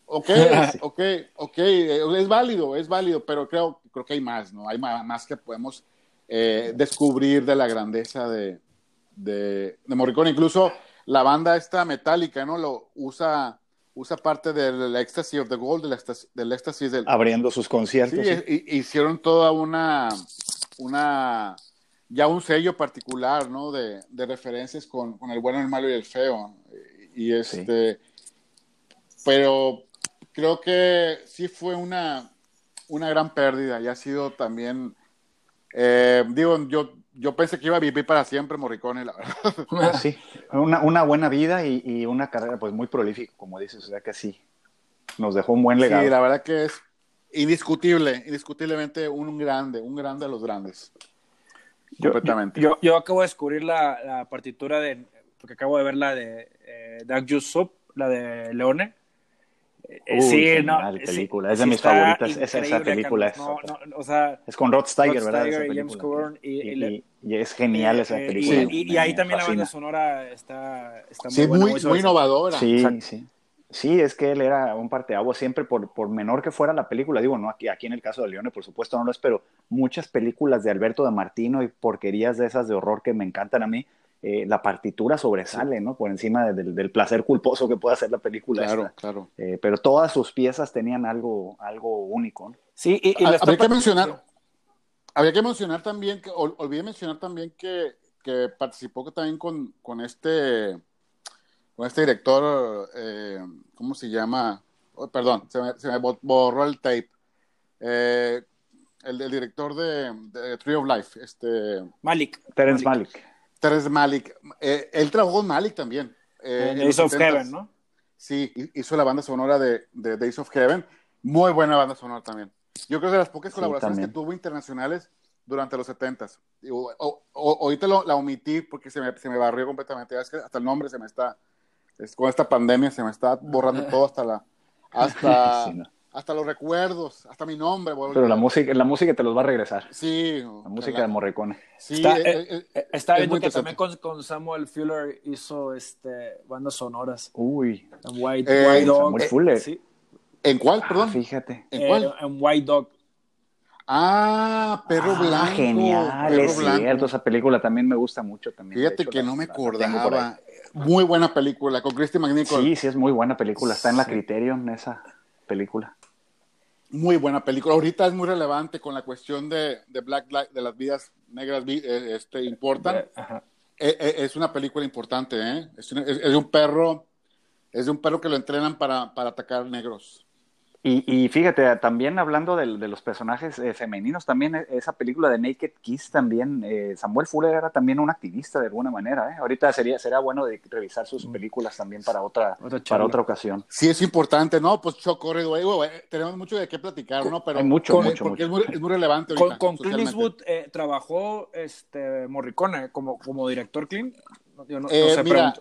S3: Ok, ok, ok, es válido, es válido, pero creo, creo que hay más, ¿no? Hay más que podemos eh, descubrir de la grandeza de, de, de, Morricone. Incluso la banda esta metálica, ¿no? Lo usa, usa parte del Ecstasy of the Gold, del éxtasis del, éxtasis del...
S4: Abriendo sus conciertos.
S3: Sí, sí. hicieron toda una, una ya un sello particular, ¿no? De, de referencias con, con, el bueno, el malo y el feo. Y este, sí. pero creo que sí fue una, una gran pérdida y ha sido también, eh, digo, yo, yo pensé que iba a vivir para siempre Morricone, la verdad.
S4: Sí, una, una buena vida y, y, una carrera pues muy prolífica, como dices, o sea que sí, nos dejó un buen legado.
S3: Sí, la verdad que es indiscutible, indiscutiblemente un grande, un grande de los grandes.
S2: Yo, completamente. Yo, yo, acabo de descubrir la, la, partitura de, porque acabo de ver la de eh, Doug Jusup, la de Leone.
S4: Uy, sí, no, película. es de mis favoritas. Esa, esa película es,
S2: no, no, o sea,
S4: es con Rod Steiger,
S2: Rod
S4: ¿verdad?
S2: Steiger y James Coburn. Y,
S4: y, y, y, es genial esa película.
S2: Y, y, ahí también fascina. la banda sonora está, está muy,
S3: sí,
S2: buena,
S3: muy, muy innovadora.
S4: Sí, sí. Sí, es que él era un parteaguas siempre, por, por menor que fuera la película. Digo, no aquí, aquí en el caso de Leone, por supuesto, no lo es, pero muchas películas de Alberto de Martino y porquerías de esas de horror que me encantan a mí, eh, la partitura sobresale, ¿no? Por encima de, del, del, placer culposo que puede hacer la película.
S3: Claro,
S4: esta.
S3: claro.
S4: Eh, pero todas sus piezas tenían algo, algo único. ¿no?
S2: Sí, y, y
S3: habría que mencionar, habría que mencionar también, que, ol, olvidé mencionar también que, que participó también con, con este con este director, eh, ¿cómo se llama? Oh, perdón, se me, se me, borró el tape. Eh, el, el, director de, de, Tree of Life, este...
S2: Malik.
S4: Terence Malik.
S3: Malik. Terence Malik. Eh, él trabajó con Malik también.
S2: Eh, en Days of Heaven, ¿no?
S3: Sí, hizo la banda sonora de, de, Days of Heaven. Muy buena banda sonora también. Yo creo que de las pocas colaboraciones sí, que tuvo internacionales durante los 70s. O, o, o, ahorita lo, la omití porque se me, se me barrió completamente. Es que hasta el nombre se me está es, con esta pandemia se me está borrando todo hasta la hasta, sí, no. Hasta los recuerdos, hasta mi nombre.
S4: Pero la música, la música te los va a regresar.
S3: Sí.
S4: La música la, de Morricone.
S2: Sí, está, eh, eh, está viendo que también con, con, Samuel Fuller hizo este, bandas sonoras.
S4: Uy.
S2: En White, eh, White Dog.
S4: Samuel Fuller.
S2: Sí.
S3: ¿En cuál, perdón?
S4: Ah, fíjate.
S3: ¿En cuál?
S2: en White Dog.
S3: Ah, Perro
S4: ah,
S3: Blanco.
S4: Genial,
S3: Perro
S4: es
S3: Blanco.
S4: cierto. Esa película también me gusta mucho. También.
S3: Fíjate
S4: hecho,
S3: que
S4: la,
S3: no me acordaba. Muy buena película, con Christy McNichol.
S4: Sí, sí, es muy buena película. Está en la Criterion esa película.
S3: Muy buena película. Ahorita es muy relevante con la cuestión de, de Black Lives, de las vidas negras este, importan. Es, es, una película importante, ¿eh? Es, es, es, de un perro, es de un perro que lo entrenan para, para atacar negros.
S4: Y, fíjate, también hablando de, los personajes eh, femeninos, también e, esa película de Naked Kiss, también eh, Samuel Fuller era también un activista de alguna manera. ¿eh? Ahorita sería, será bueno de revisar sus mm. películas también para otra, para otra ocasión.
S3: Sí, es importante, ¿no? Pues Choco tenemos mucho de qué platicar, ¿no? Pero
S4: Hay mucho, mucho,
S3: porque Es, muy, es, muy, relevante.
S2: Ahorita, con, Clint Eastwood trabajó este, Morricone como, como director Clint.
S3: Yo no, sé, mira,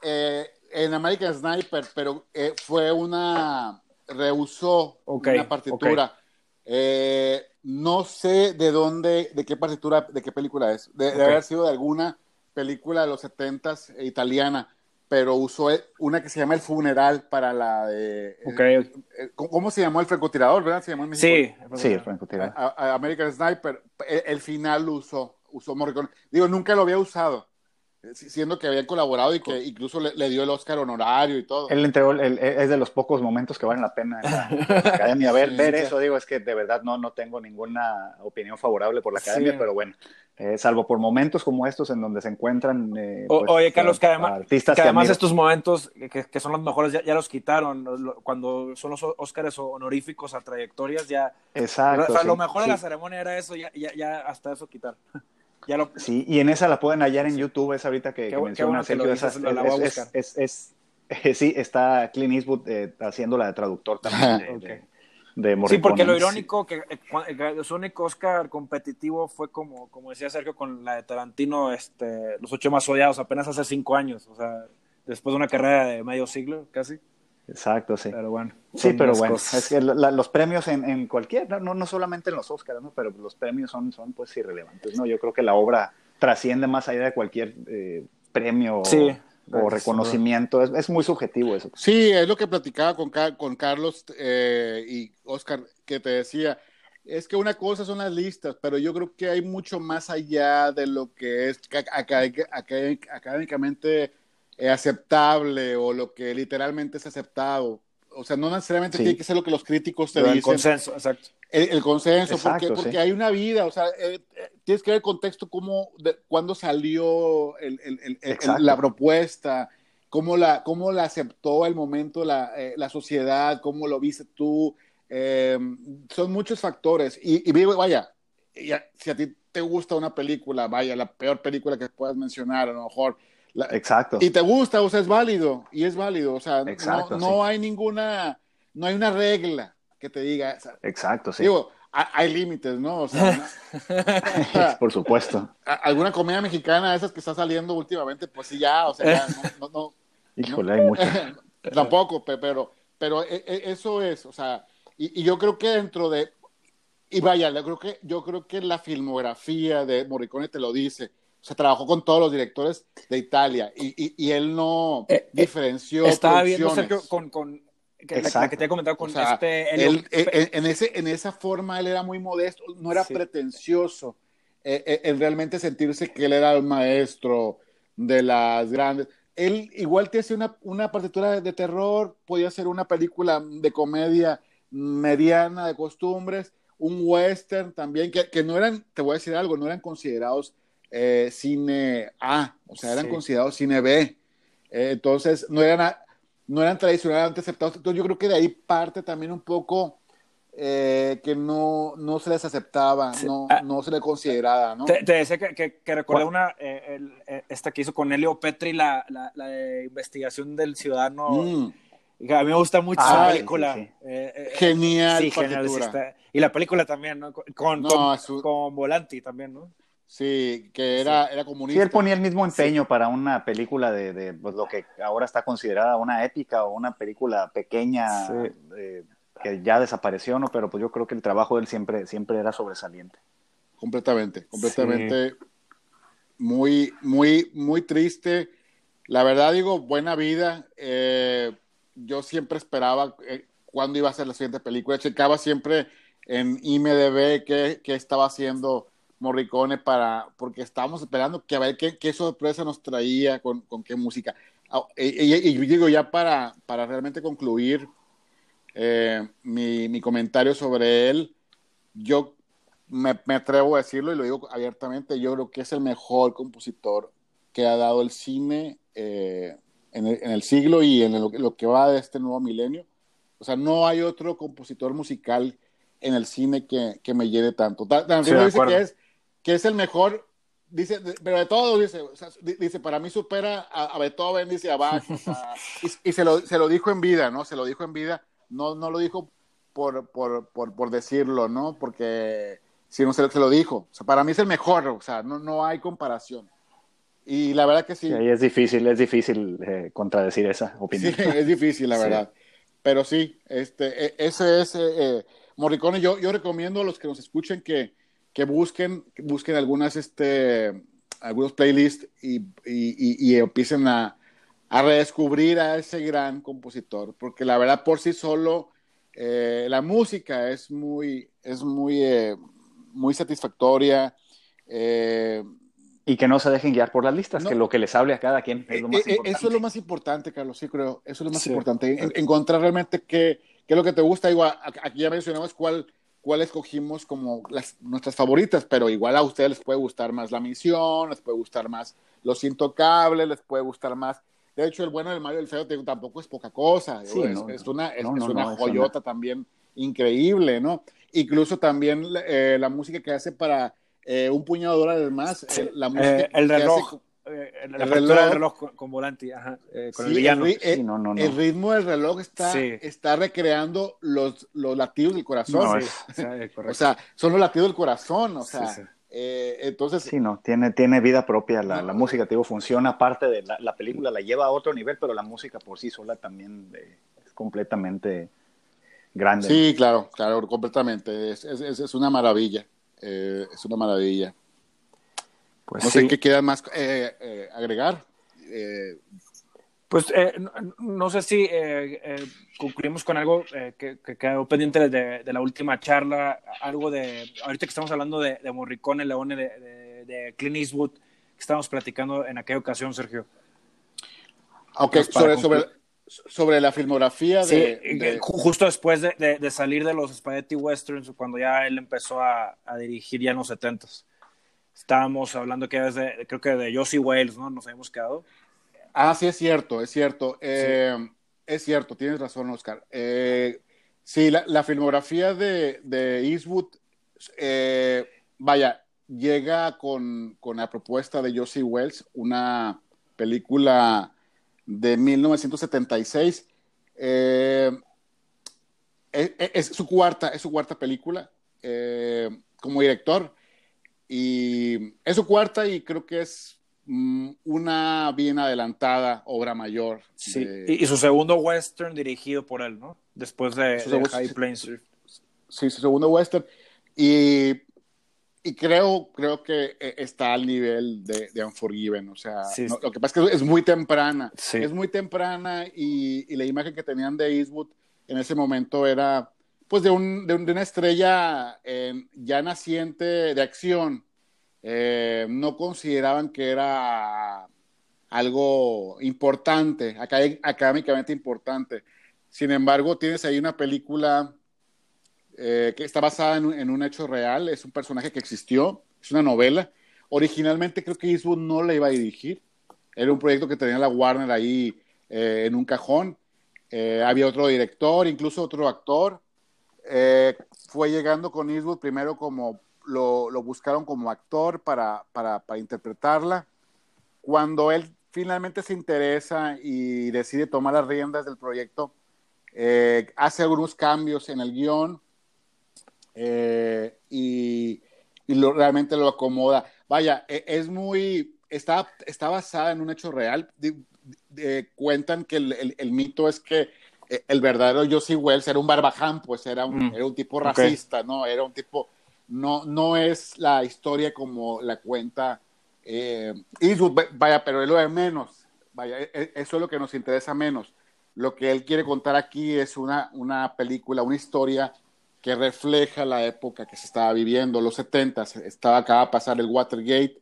S3: en American Sniper, pero fue una rehusó una partitura. Eh, no sé de dónde, de qué partitura, de qué película es. De, haber sido de alguna película de los setentas italiana, pero usó una que se llama El Funeral para la de... Eh, ¿Cómo se llamó el francotirador, verdad? ¿Se llamó
S2: sí,
S4: sí, el francotirador.
S3: American Sniper. El, final lo usó, usó Morricone. Digo, nunca lo había usado siendo que habían colaborado y que incluso le, dio el Oscar honorario y todo.
S4: Él entregó, es de los pocos momentos que valen la pena en la, academia. Ver, ver eso, digo, es que de verdad no, no tengo ninguna opinión favorable por la academia, pero bueno, eh, salvo por momentos como estos en donde se encuentran. Eh,
S2: pues, oye, Carlos, que además, artistas que además estos momentos que, son los mejores ya, los quitaron. Cuando son los Oscars honoríficos a trayectorias, ya.
S4: Exacto.
S2: O sea, lo mejor de la ceremonia era eso, ya, ya, ya hasta eso quitar.
S4: Sí, y en esa la pueden hallar en YouTube, es ahorita que, que menciona Sergio. sí, está Clint Eastwood eh, haciendo la de traductor también. De,
S2: sí, porque lo irónico que, eh, su único Oscar competitivo fue como, como decía Sergio con la de Tarantino, este, Los ocho más odiados, apenas hace cinco años, o sea, después de una carrera de medio siglo casi.
S4: Exacto, sí.
S2: Pero bueno.
S4: Sí, pero bueno, es que los premios en, en cualquier, no, no solamente en los Oscars, ¿no? pero los premios son, son pues irrelevantes, ¿no? Yo creo que la obra trasciende más allá de cualquier eh, premio o, reconocimiento, es, es, muy subjetivo eso.
S3: Sí, es lo que platicaba con, con Carlos eh, y Oscar, que te decía, es que una cosa son las listas, pero yo creo que hay mucho más allá de lo que es académicamente eh, aceptable o lo que literalmente es aceptado. O sea, no necesariamente tiene que ser lo que los críticos te dicen.
S2: El consenso, exacto.
S3: El, consenso, porque, porque hay una vida, o sea, eh, eh, tienes que ver el contexto, cómo, de, cuándo salió el, la propuesta, cómo la, cómo la aceptó el momento la, la sociedad, cómo lo viste tú. son muchos factores. Y, y vaya, si a ti te gusta una película, vaya, la peor película que puedas mencionar, a lo mejor
S4: Exacto.
S3: Y te gusta, o sea, es válido, y es válido, o sea, no, hay ninguna, no hay una regla que te diga.
S4: Exacto, sí.
S3: Digo, hay límites, ¿no? O sea,
S4: por supuesto.
S3: Alguna comedia mexicana de esas que está saliendo últimamente, pues sí, ya, o sea, ya, no, no,
S4: Híjole, hay muchas.
S3: Tampoco, pero, pero e, e, eso es, o sea, y, y, yo creo que dentro de, y vaya, yo creo que, yo creo que la filmografía de Morricone te lo dice, o sea, trabajó con todos los directores de Italia y, y, él no eh, eh, diferenció.
S2: Estaba viendo con, con que, la, que te he comentado con este.
S3: Él, en, ese, en esa forma él era muy modesto, no era pretencioso eh, en realmente sentirse que él era el maestro de las grandes. Él igual te hacía una, una partitura de terror, podía ser una película de comedia mediana de costumbres, un western también, que, que no eran, te voy a decir algo, no eran considerados eh, cine A, o sea, eran considerados cine B. Eh, entonces, no eran, no eran tradicionalmente aceptados. Entonces, yo creo que de ahí parte también un poco eh, que no, no se les aceptaba, no, ah. no se les consideraba, ¿no?
S2: Te, decía que, que, que recordé una, esta que hizo con Elio Petri, la, la, investigación del ciudadano. Mm. A mí me gusta mucho esa película.
S3: genial.
S2: y la película también, ¿no? Con, con Volanti también, ¿no?
S3: Sí, que era, era comunista.
S4: Sí, él ponía el mismo empeño para una película de, de pues, lo que ahora está considerada una épica o una película pequeña eh, que ya desapareció, ¿no? Pero pues yo creo que el trabajo de él siempre, siempre era sobresaliente.
S3: Completamente, completamente. Muy, muy, muy triste. La verdad digo, buena vida. Eh, yo siempre esperaba eh, cuándo iba a ser la siguiente película. Checaba siempre en IMDB qué, qué estaba haciendo Morricone para, porque estábamos esperando que a ver qué, qué sorpresa nos traía, con, con qué música. Ah, y, digo, ya para, para realmente concluir eh, mi, mi, comentario sobre él, yo me, me, atrevo a decirlo y lo digo abiertamente, yo creo que es el mejor compositor que ha dado el cine eh, en, el, en, el, siglo y en lo, que va de este nuevo milenio. O sea, no hay otro compositor musical en el cine que, que me lleve tanto. También
S2: Sí,
S3: dice que es, que es el mejor, dice, pero de todo, dice, o sea, di- dice, para mí supera a, a Beethoven, dice, a Bach, o sea, y, y se, lo, se lo dijo en vida, ¿no? Se lo dijo en vida, no, no lo dijo por, por, por, por decirlo, ¿no? Porque, sino se, lo- se lo dijo. O sea, para mí es el mejor, o sea, no, no hay comparación. Y la verdad que sí,
S4: ahí es difícil, es difícil eh, contradecir esa opinión.
S3: Sí, es difícil, la
S4: Sí.
S3: verdad. Pero sí, este, e- ese es eh, eh, Morricone. Yo, yo recomiendo a los que nos escuchen que, que busquen, que busquen algunas, este, algunos playlists y, y- y- y empiecen a, a redescubrir a ese gran compositor, porque la verdad por sí solo eh, la música es muy, es muy, eh, muy satisfactoria. eh,
S4: Y que no se dejen guiar por las listas,
S3: No.
S4: que lo que les hable a cada quien es lo más importante.
S3: Eso es lo más importante, Carlos, sí creo. Eso es lo más
S2: Sí.
S3: importante. En- encontrar realmente qué, qué es lo que te gusta. Igual, a- aquí ya mencionamos cuál, cuál escogimos como las, nuestras favoritas, pero igual a ustedes les puede gustar más La Misión, les puede gustar más Los Intocables, les puede gustar más. De hecho, el bueno del Mario del Feo te digo, tampoco es poca cosa.
S4: Sí,
S3: es,
S4: no,
S3: es una, es,
S4: no, no,
S3: es una joyota también increíble, ¿no? Incluso también eh, la música que hace para eh, un puñado de dólares más. eh, la música
S2: el
S3: hace
S2: reloj. Eh, la
S3: el
S2: apertura
S3: reloj.
S2: del reloj con, con Volanti, ajá, eh, con
S3: Sí,
S2: el villano.
S3: ri- eh,
S4: Sí, no, no, no.
S3: el ritmo del reloj está,
S2: Sí.
S3: está recreando los, los latidos del corazón.
S4: No,
S2: Sí,
S4: es-
S2: sí, correcto.
S3: O sea, son los latidos del corazón. O
S2: Sí,
S3: sea,
S2: sí.
S3: eh, entonces,
S4: Sí, no, tiene, tiene vida propia. La, la música, te digo, funciona aparte de la, la película, la lleva a otro nivel, pero la música por sí sola también es completamente grande.
S3: sí, claro, claro, completamente. Es, es, es- es una maravilla. eh, es una maravilla.
S4: Pues
S3: No
S4: sí.
S3: sé qué queda más eh, eh, agregar. Eh,
S2: Pues no, no sé si concluimos con algo eh, que, que quedó pendiente de, de la última charla, algo de, ahorita que estamos hablando de, de Morricone, Leone, de, de, de Clint Eastwood, que estábamos platicando en aquella ocasión, Sergio.
S3: ok,
S2: Pues
S3: sobre, sobre,
S2: concluir.
S3: sobre la filmografía
S2: Sí,
S3: de, de-
S2: ju- justo después de, salir de los Spaghetti Westerns, cuando ya él empezó a, a dirigir ya en los 70s. Estábamos hablando que es de, creo que de Josie Wales, ¿no? Nos habíamos quedado.
S3: Ah, sí, es cierto, es cierto. Eh, Es cierto, tienes razón, Oscar. Eh, sí, la, la filmografía de, de Eastwood, eh, vaya, llega con, con la propuesta de Josie Wells, una película de 1976. Eh, es, es su cuarta, es su cuarta película eh, como director. Y es su cuarta y creo que es mm, una bien adelantada obra mayor.
S2: Sí,
S3: de-
S2: y, y su segundo western dirigido por él, ¿no? Después de,
S3: Su
S2: de
S3: segundo-
S2: High Plains.
S3: sí, su segundo western. Y, y creo, creo que eh, está al nivel de, de Unforgiven. O sea,
S2: Sí.
S3: no, lo que pasa es que es muy temprana.
S2: Sí.
S3: Es muy temprana y, y la imagen que tenían de Eastwood en ese momento era pues de, un, de, un- de una estrella eh, ya naciente de acción. Eh, no consideraban que era algo importante, académicamente importante. Sin embargo, tienes ahí una película eh, que está basada en un, en un hecho real, es un personaje que existió, es una novela. Originalmente creo que Eastwood no la iba a dirigir, era un proyecto que tenía la Warner ahí eh, en un cajón. Eh, había otro director, incluso otro actor. Eh, fue llegando con Eastwood primero como lo, lo buscaron como actor para, para, para interpretarla. Cuando él finalmente se interesa y decide tomar las riendas del proyecto, eh, hace algunos cambios en el guion eh, y, y lo, realmente lo acomoda. Vaya, e- es muy, está, está basada en un hecho real. Di- de- cuentan que el, el- el mito es que el verdadero Josie Wells era un barbaján, pues era un,
S2: Mm,
S3: era un tipo racista, ¿no? Era un tipo, no, no es la historia como la cuenta eh, Eastwood, va- vaya, pero es lo de menos, vaya, e- e- eso es lo que nos interesa menos. Lo que él quiere contar aquí es una, una película, una historia que refleja la época que se estaba viviendo, los 70, estaba acaba de pasar el Watergate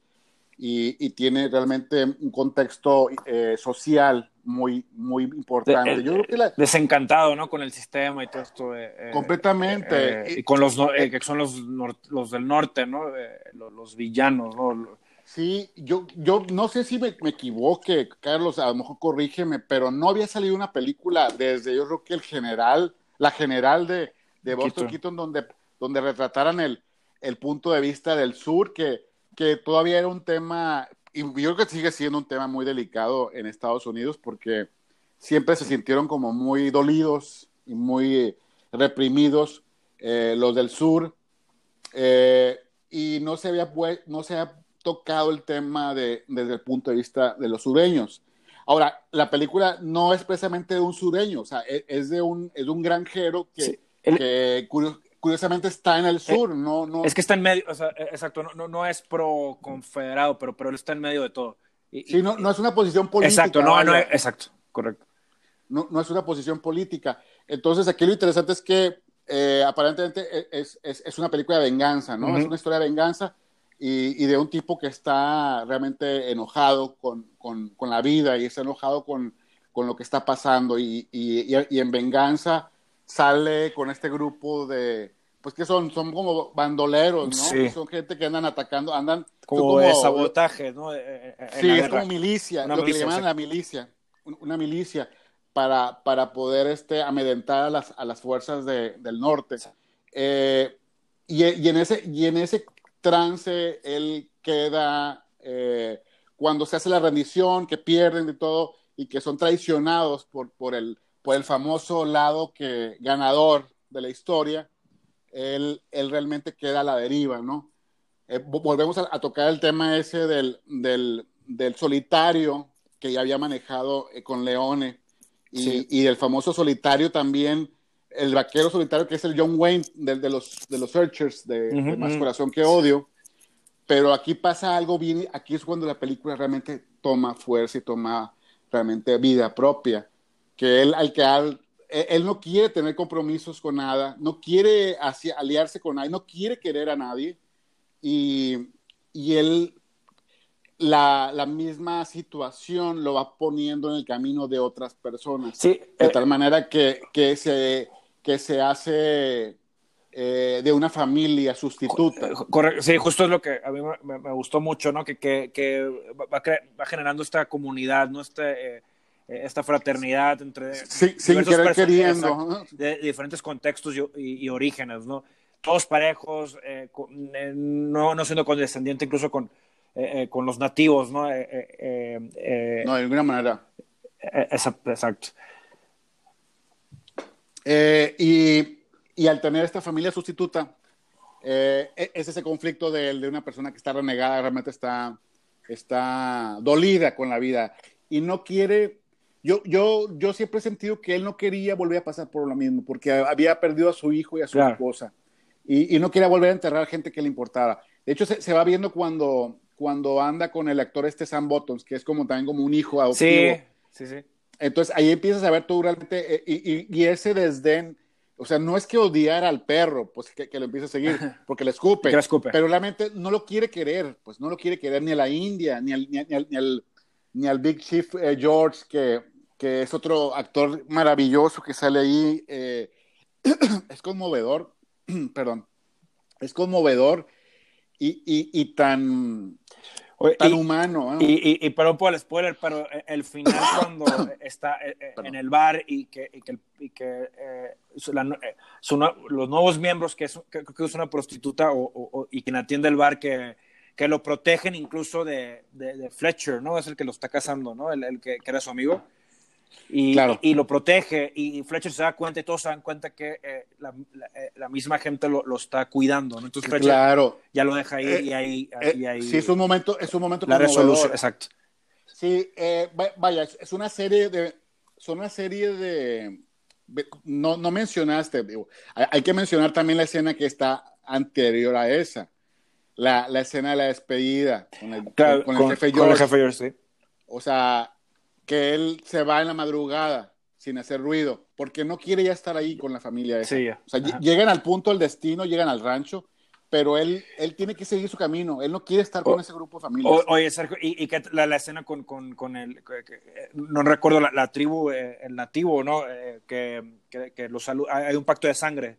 S3: y, y tiene realmente un contexto eh, social muy, muy importante.
S2: De-
S3: Yo creo que la,
S2: Desencantado, ¿no? Con el sistema y todo esto. eh, eh,
S3: completamente.
S2: eh, y con los, no- eh, que son los, los del norte, ¿no? Eh, los, los villanos, ¿no?
S3: Sí, yo, yo no sé si me, me equivoque, Carlos, a lo mejor corrígeme, pero no había salido una película desde yo creo que el general la general de, de Boston Keaton, donde, donde retrataran el, el punto de vista del sur, que, que todavía era un tema, y yo creo que sigue siendo un tema muy delicado en Estados Unidos, porque siempre se sintieron como muy dolidos y muy reprimidos eh, los del sur, eh, y no se había, no se ha tocado el tema de, desde el punto de vista de los sureños. Ahora, la película no es precisamente de un sureño, o sea, e, es, de, un, es un granjero que, que curiosamente está en el sur, eh, no, no.
S2: Es que está en medio, o sea, eh, exacto, no, no, es pro confederado, pero, pero él está en medio de todo.
S3: Y, sí, no, no es una posición política.
S2: Exacto, no, no, exacto, correcto.
S3: No, no es una posición política. Entonces, aquí lo interesante es que eh, aparentemente e, es, es, es, una película de venganza, ¿no? Es una historia de venganza y, y, de un tipo que está realmente enojado con, con, con la vida y está enojado con, con lo que está pasando y, y en venganza sale con este grupo de, pues que son, son como bandoleros, ¿no? Sí. Son gente que andan atacando, andan
S2: como, como de sabotaje, ¿no?
S3: Eh, eh, sí, es como milicia, una lo milicia, que le llaman la milicia, una milicia para, para poder este, amedrentar a las, a las fuerzas de, del norte. Eh, y, y, en ese, y en ese trance él queda, eh, cuando se hace la rendición, que pierden de todo y que son traicionados por, por el por el famoso lado que ganador de la historia, él, él realmente queda a la deriva, ¿no? Eh, volvemos a, tocar el tema ese del, del, del, solitario que ya había manejado eh, con Leone y, y, del famoso solitario también, el vaquero solitario que es el John Wayne de, de los, de los Searchers, de, uh -huh, Más Corazón que Odio. Pero aquí pasa algo bien, aquí es cuando la película realmente toma fuerza y toma realmente vida propia que él, al que al, él no quiere tener compromisos con nada, no quiere hacia, aliarse con nadie, no quiere querer a nadie y, y él la, la, misma situación lo va poniendo en el camino de otras personas.
S2: Sí,
S3: de eh, tal manera que, que, se, que se hace eh, de una familia sustituta.
S2: Correcto, sí, justo es lo que a mí me, me gustó mucho, ¿no? Que, que, que va, va, generando esta comunidad, ¿no? Este, eh, esta fraternidad entre
S3: sí, sin querer queriendo
S2: de, diferentes contextos y, y, y, orígenes, ¿no? Todos parejos, eh, con, eh, no, no siendo condescendiente incluso con, eh, con los nativos, ¿no?
S3: no, de ninguna manera.
S2: Exacto. exacto.
S3: y, y al tener esta familia sustituta, es ese conflicto de, de una persona que está renegada, realmente está, está dolida con la vida y no quiere yo, yo, yo siempre he sentido que él no quería volver a pasar por lo mismo, porque había perdido a su hijo y a su claro. esposa, y, y, no quería volver a enterrar gente que le importaba. De hecho, se, se, va viendo cuando, cuando anda con el actor este Sam Bottoms, que es como también como un hijo adoptivo.
S2: Sí, sí, sí.
S3: Entonces ahí empiezas a ver tú realmente, eh, y, y, y, ese desdén, o sea, no es que odiara al perro, pues que, que lo empiece a seguir, porque le escupe,
S2: que le escupe,
S3: pero realmente no lo quiere querer, pues no lo quiere querer ni a la India, ni al, ni, ni al, ni al, ni al Big Chief eh, George, que, que es otro actor maravilloso que sale ahí. Eh, es conmovedor, perdón, es conmovedor y, y, y tan, Oye, tan
S2: y,
S3: humano.
S2: ¿eh? Y, y, perdón por el spoiler, pero el final cuando está eh, en el bar y que, que, que eh, la, son los nuevos miembros, que es, que, que es una prostituta o, o, y quien atiende el bar, que, que lo protegen incluso de, de, de, Fletcher, ¿no? Es el que lo está casando, ¿no? El, el que, era su amigo y, claro. y, lo protege y Fletcher se da cuenta y todos se dan cuenta que eh, la, la, eh, la, misma gente lo, lo, está cuidando, ¿no? Entonces Fletcher
S3: claro.
S2: ya lo deja ahí eh, y ahí,
S3: eh, ahí, Sí, es un momento, es un momento
S2: La resolución, exacto.
S3: Sí, vaya, es una serie de, son una serie de, no, no mencionaste, digo, hay, hay, que mencionar también la escena que está anterior a esa, la, la escena de la despedida con el,
S2: claro,
S3: con,
S2: con,
S3: el jefe
S2: George. Con el jefe George sí.
S3: O sea, que él se va en la madrugada sin hacer ruido, porque no quiere ya estar ahí con la familia. Esa.
S2: Sí,
S3: o sea, Ajá. llegan al punto del destino, llegan al rancho, pero él, él tiene que seguir su camino, él no quiere estar con o, ese grupo de familias.
S2: Oye, Sergio, y, y que la, la, escena con, con, con el, que, que, no recuerdo la, la tribu, eh, el nativo, ¿no? Eh, que, que, los hay un pacto de sangre.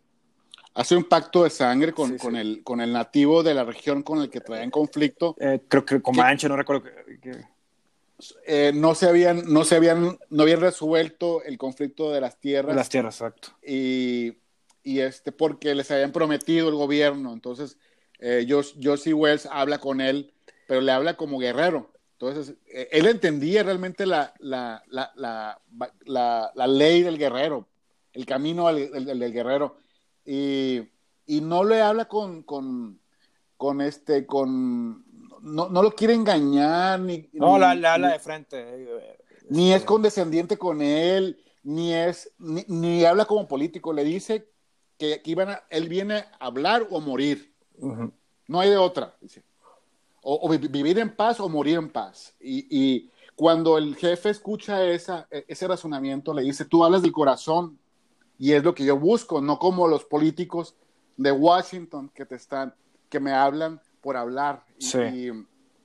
S3: Hace un pacto de sangre con, sí, con, sí. El, con el nativo de la región con el que traían conflicto.
S2: Eh, creo que Comanche, no recuerdo.
S3: Eh, no se habían, no se habían, no habían resuelto el conflicto de las tierras.
S2: De las tierras, exacto.
S3: Y, y este, porque les habían prometido el gobierno. Entonces, eh, Josie Wells habla con él, pero le habla como guerrero. Entonces, eh, él entendía realmente la, la, la, la, ley del guerrero, el camino del, del, guerrero. Y, y, no le habla con, con, con este, con, no, no, lo quiere engañar, ni...
S2: No, le habla de frente.
S3: Ni es condescendiente con él, ni es, ni, ni habla como político, le dice que, iban a, él viene a hablar o morir. No hay de otra. O, vivir en paz o morir en paz. Y, y, cuando el jefe escucha esa, e, ese razonamiento, le dice, tú hablas del corazón y es lo que yo busco, no como los políticos de Washington que te están, que me hablan por hablar. Y,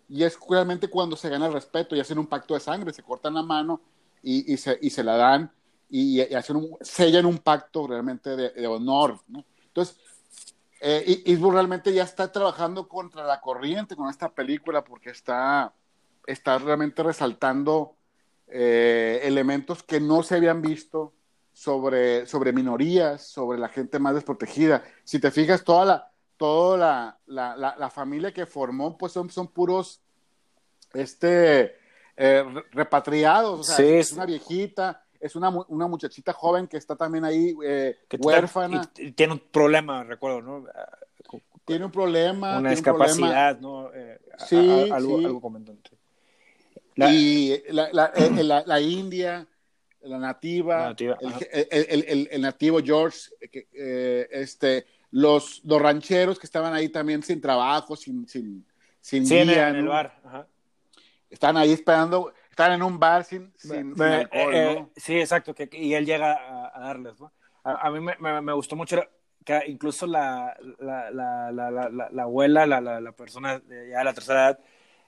S3: y, es realmente cuando se gana el respeto y hacen un pacto de sangre, se cortan la mano y, y se, y se la dan y, hacen un, sellan un pacto realmente de, honor. ¿no? Entonces, eh, realmente ya está trabajando contra la corriente con esta película porque está, está realmente resaltando eh, elementos que no se habían visto sobre, sobre minorías, sobre la gente más desprotegida. Si te fijas, toda la, toda la, la, la, familia que formó, pues son, son puros este, eh, repatriados. O sea, es una viejita, es una, una muchachita joven que está también ahí eh, huérfana.
S2: Y, tiene un problema, recuerdo, ¿no?
S3: Tiene un problema.
S2: Una discapacidad, ¿no? Eh, sí, algo, algo comentante.
S3: y la, la, eh, la, la, India, la nativa, el, el, el, nativo George, eh, este, los, los rancheros que estaban ahí también sin trabajo, sin, sin, sin
S2: sí, en, el, bar. Ajá.
S3: Están ahí esperando están en un bar sin, sin, alcohol, eh, ¿no?
S2: Sí, exacto, que, y él llega a, darles, ¿no? A, mí me, me, gustó mucho que incluso la, la, la, la, la abuela, la, la, persona de, ya de la tercera edad,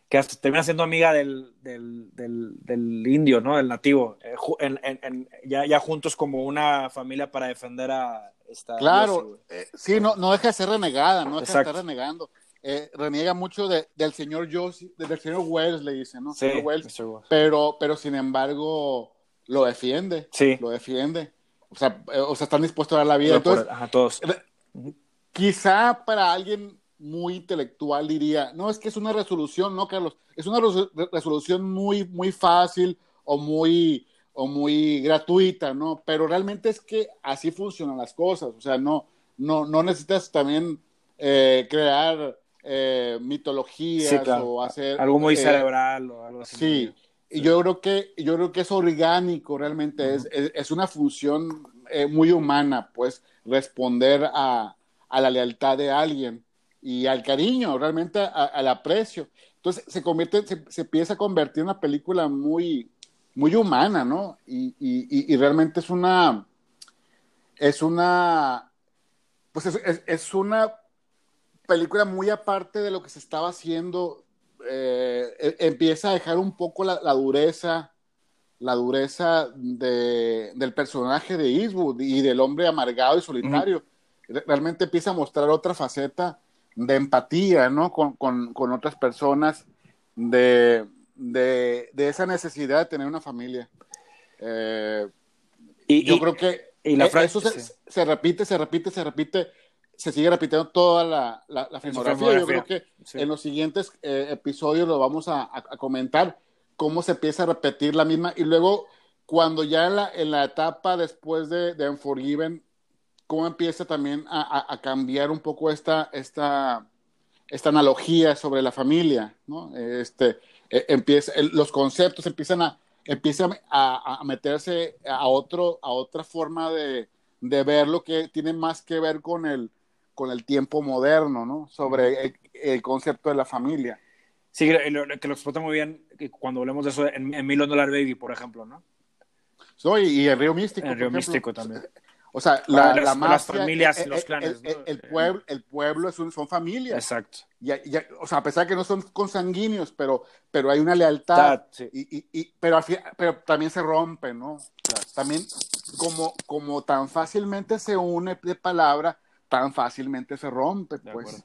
S2: que hasta termina siendo amiga del, del, del, del indio, ¿no? Del nativo, eh, en, en, ya, ya juntos como una familia para defender a
S3: Claro, eh, sí, no, no deja de ser renegada, no deja de estar renegando eh, reniega mucho de, del señor Josie, del señor Wells, le dice, ¿no?
S2: Sí,
S3: Wells, pero, pero sin embargo lo defiende,
S2: sí.
S3: lo defiende. O sea, eh, o sea, están dispuestos a dar la vida. Entonces,
S2: ajá, todos.
S3: Quizá para alguien muy intelectual diría, no, es que es una resolución, ¿no, Carlos? Es una resolución muy, muy fácil o muy, o muy gratuita, ¿no? Pero realmente es que así funcionan las cosas, o sea, no, no, no necesitas también eh, crear eh, mitologías o hacer
S2: algo muy eh, cerebral o algo así.
S3: Sí, y yo creo que yo creo que es orgánico realmente es, es, una función eh, muy humana, pues responder a, a, la lealtad de alguien y al cariño, realmente al aprecio. Entonces se convierte, se, se, empieza a convertir en una película muy, muy humana, ¿no? Y, y, y realmente es una, es una, pues es, es una película muy aparte de lo que se estaba haciendo, eh, e, empieza a dejar un poco la, dureza, la dureza de, del personaje de Eastwood y del hombre amargado y solitario. Realmente empieza a mostrar otra faceta de empatía, ¿no? Con, con, con otras personas, de, de, de, esa necesidad de tener una familia. Eh, y, yo creo que y la e, eso se, se repite, se repite, se repite se sigue repitiendo toda la, la, filmografía. Yo creo que en los siguientes eh, episodios lo vamos a, comentar, cómo se empieza a repetir la misma. Y luego, cuando ya en la, en la etapa después de, de Unforgiven, cómo empieza también a, a, cambiar un poco esta, esta, esta analogía sobre la familia, ¿no? Este, e, empieza, los conceptos empiezan a, empiezan a, a meterse a, otro, a otra forma de, de ver lo que tiene más que ver con el, con el tiempo moderno, ¿no? Sobre el, concepto de la familia.
S2: Sí, que lo, explota muy bien cuando hablemos de eso en, en Million Dollar Baby, por ejemplo, ¿no?
S3: Soy, y el Río Místico.
S2: El Río Místico también.
S3: O sea, la,
S2: las,
S3: la
S2: las familias, el, los clanes.
S3: El, el, pueblo, el pueblo es un, son familias.
S2: Exacto.
S3: Y, o sea, a pesar de que no son consanguíneos, pero, pero hay una lealtad.
S2: Sí.
S3: Y, y, pero, pero también se rompe, ¿no? También, como, como tan fácilmente se une de palabra, tan fácilmente se rompe, pues.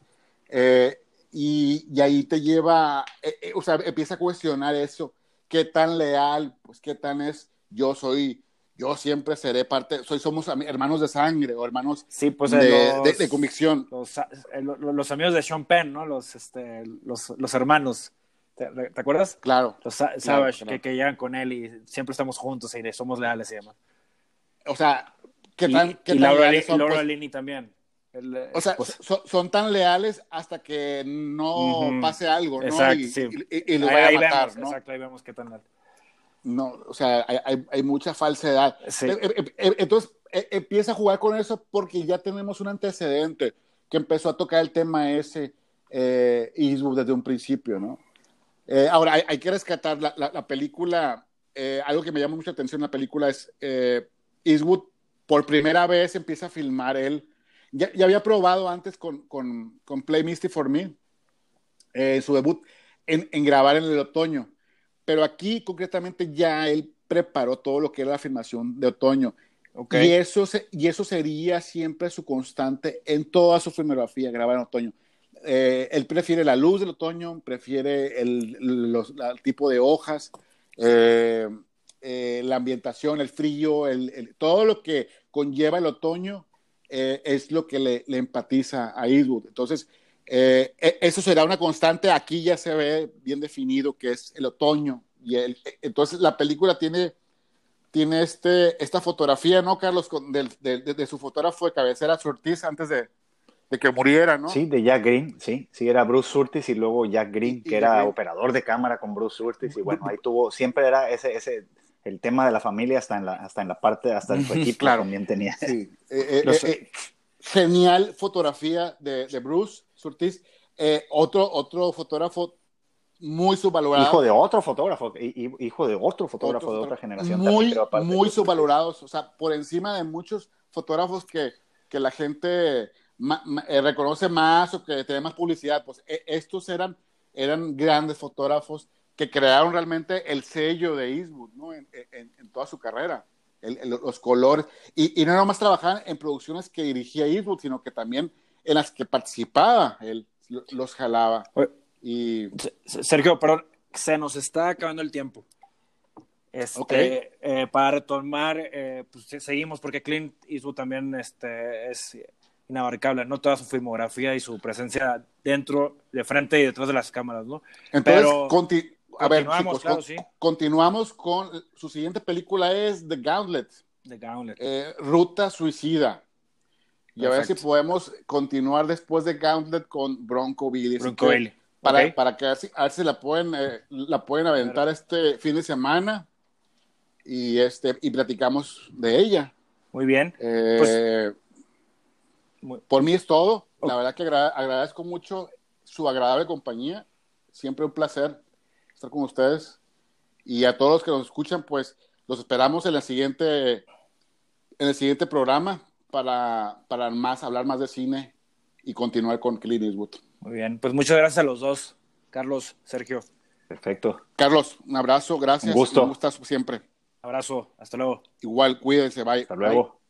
S3: Eh, y, y, ahí te lleva, eh, eh, o sea, empieza a cuestionar eso. qué tan leal, pues qué tan es, yo soy, yo siempre seré parte, soy, somos hermanos de sangre o hermanos
S2: sí, pues,
S3: de, los, de, convicción.
S2: Los, eh, los, amigos de Sean Penn, ¿no? Los, este, los, los hermanos. ¿Te, ¿Te, acuerdas?
S3: Claro.
S2: Los Savage claro, claro. Que, que, llegan con él y siempre estamos juntos y somos leales y demás.
S3: O sea, ¿qué tan,
S2: y,
S3: qué
S2: y
S3: tan
S2: Laura,
S3: leales son,
S2: Laura
S3: pues?
S2: También. El,
S3: O sea,
S2: pues,
S3: son, son tan leales hasta que no pase algo, ¿no?
S2: Exacto,
S3: y,
S2: sí.
S3: y, y
S2: ahí,
S3: vaya a matar,
S2: vemos,
S3: ¿no?
S2: Exacto, ahí vemos qué tan leal.
S3: No, o sea, hay, hay, mucha falsedad.
S2: Sí.
S3: Eh, eh, eh, Entonces, empieza a jugar con eso porque ya tenemos un antecedente que empezó a tocar el tema ese eh, Eastwood desde un principio, ¿no? Eh, ahora, hay, hay, que rescatar la, la, la película, eh, algo que me llama mucha atención en la película es eh, Eastwood por primera vez empieza a filmar él. Ya, ya había probado antes con, con, con Play Misty for Me, su debut, en, en grabar en el otoño pero aquí concretamente ya él preparó todo lo que era la filmación de otoño.
S2: Okay.
S3: Y, eso se, y eso sería siempre su constante en toda su filmografía, grabar en otoño. Eh, él prefiere la luz del otoño, prefiere el, los, la, el tipo de hojas, eh, eh, la ambientación, el frío, el, el, todo lo que conlleva el otoño es lo que le, le, empatiza a Eastwood. Entonces, eh, eso será una constante. Aquí ya se ve bien definido que es el otoño. Y el, entonces la película tiene, tiene este, esta fotografía, ¿no, Carlos? Con, de, de, de, su fotógrafo de cabecera, Surtiz, antes de, de, que muriera, ¿no?
S4: Sí, de Jack Green, sí. Sí, era Bruce Surtis y luego Jack Green, que era Green. operador de cámara con Bruce Surtis. Y bueno, ahí tuvo, siempre era ese, ese el tema de la familia hasta en la, hasta en la parte, hasta su equipo
S3: claro.
S4: también tenía.
S3: Sí. Eh, Los, eh, genial fotografía de, de Bruce Surtis. Eh, otro, otro fotógrafo muy subvalorado.
S4: Hijo de otro fotógrafo, hijo de otro fotógrafo otro de otra generación.
S3: Muy, subvalorados, o sea, por encima de muchos fotógrafos que, que la gente ma, ma, eh, reconoce más o que tiene más publicidad, pues eh, estos eran, eran grandes fotógrafos que crearon realmente el sello de Eastwood, ¿no? En, en, en toda su carrera. El, el, los colores, y, y no nomás trabajaban en producciones que dirigía Eastwood, sino que también en las que participaba, él los jalaba. Y...
S2: Sergio, perdón, se nos está acabando el tiempo. Este, okay. eh, para retomar, eh, pues seguimos porque Clint Eastwood también este, es inabarcable, ¿no? Toda su filmografía y su presencia dentro, de frente y detrás de las cámaras, ¿no?
S3: Entonces, Pero, conti a ver, chicos,
S2: claro,
S3: con,
S2: sí.
S3: continuamos con su siguiente película es The Gauntlet.
S2: The Gauntlet.
S3: Eh, Ruta Suicida. Y Perfecto. a ver si podemos continuar después de Gauntlet con Bronco Billy.
S2: Bronco Billy.
S3: Para, okay. para que a ver si, la, pueden, eh, la pueden aventar este fin de semana y, este, y platicamos de ella.
S2: Muy bien.
S3: Eh, pues, muy... Por mí es todo. Okay. La verdad que agra agradezco mucho su agradable compañía. Siempre un placer estar con ustedes. Y a todos los que nos escuchan, pues los esperamos en, la siguiente, en el siguiente programa para, para más, hablar más de cine y continuar con Clint Eastwood.
S2: Muy bien, pues muchas gracias a los dos, Carlos, Sergio.
S4: Perfecto.
S3: Carlos, un abrazo, gracias.
S4: Un gusto.
S3: Un gustazo siempre.
S2: Abrazo, hasta luego.
S3: Igual, cuídense, bye.
S4: Hasta luego.
S3: Bye.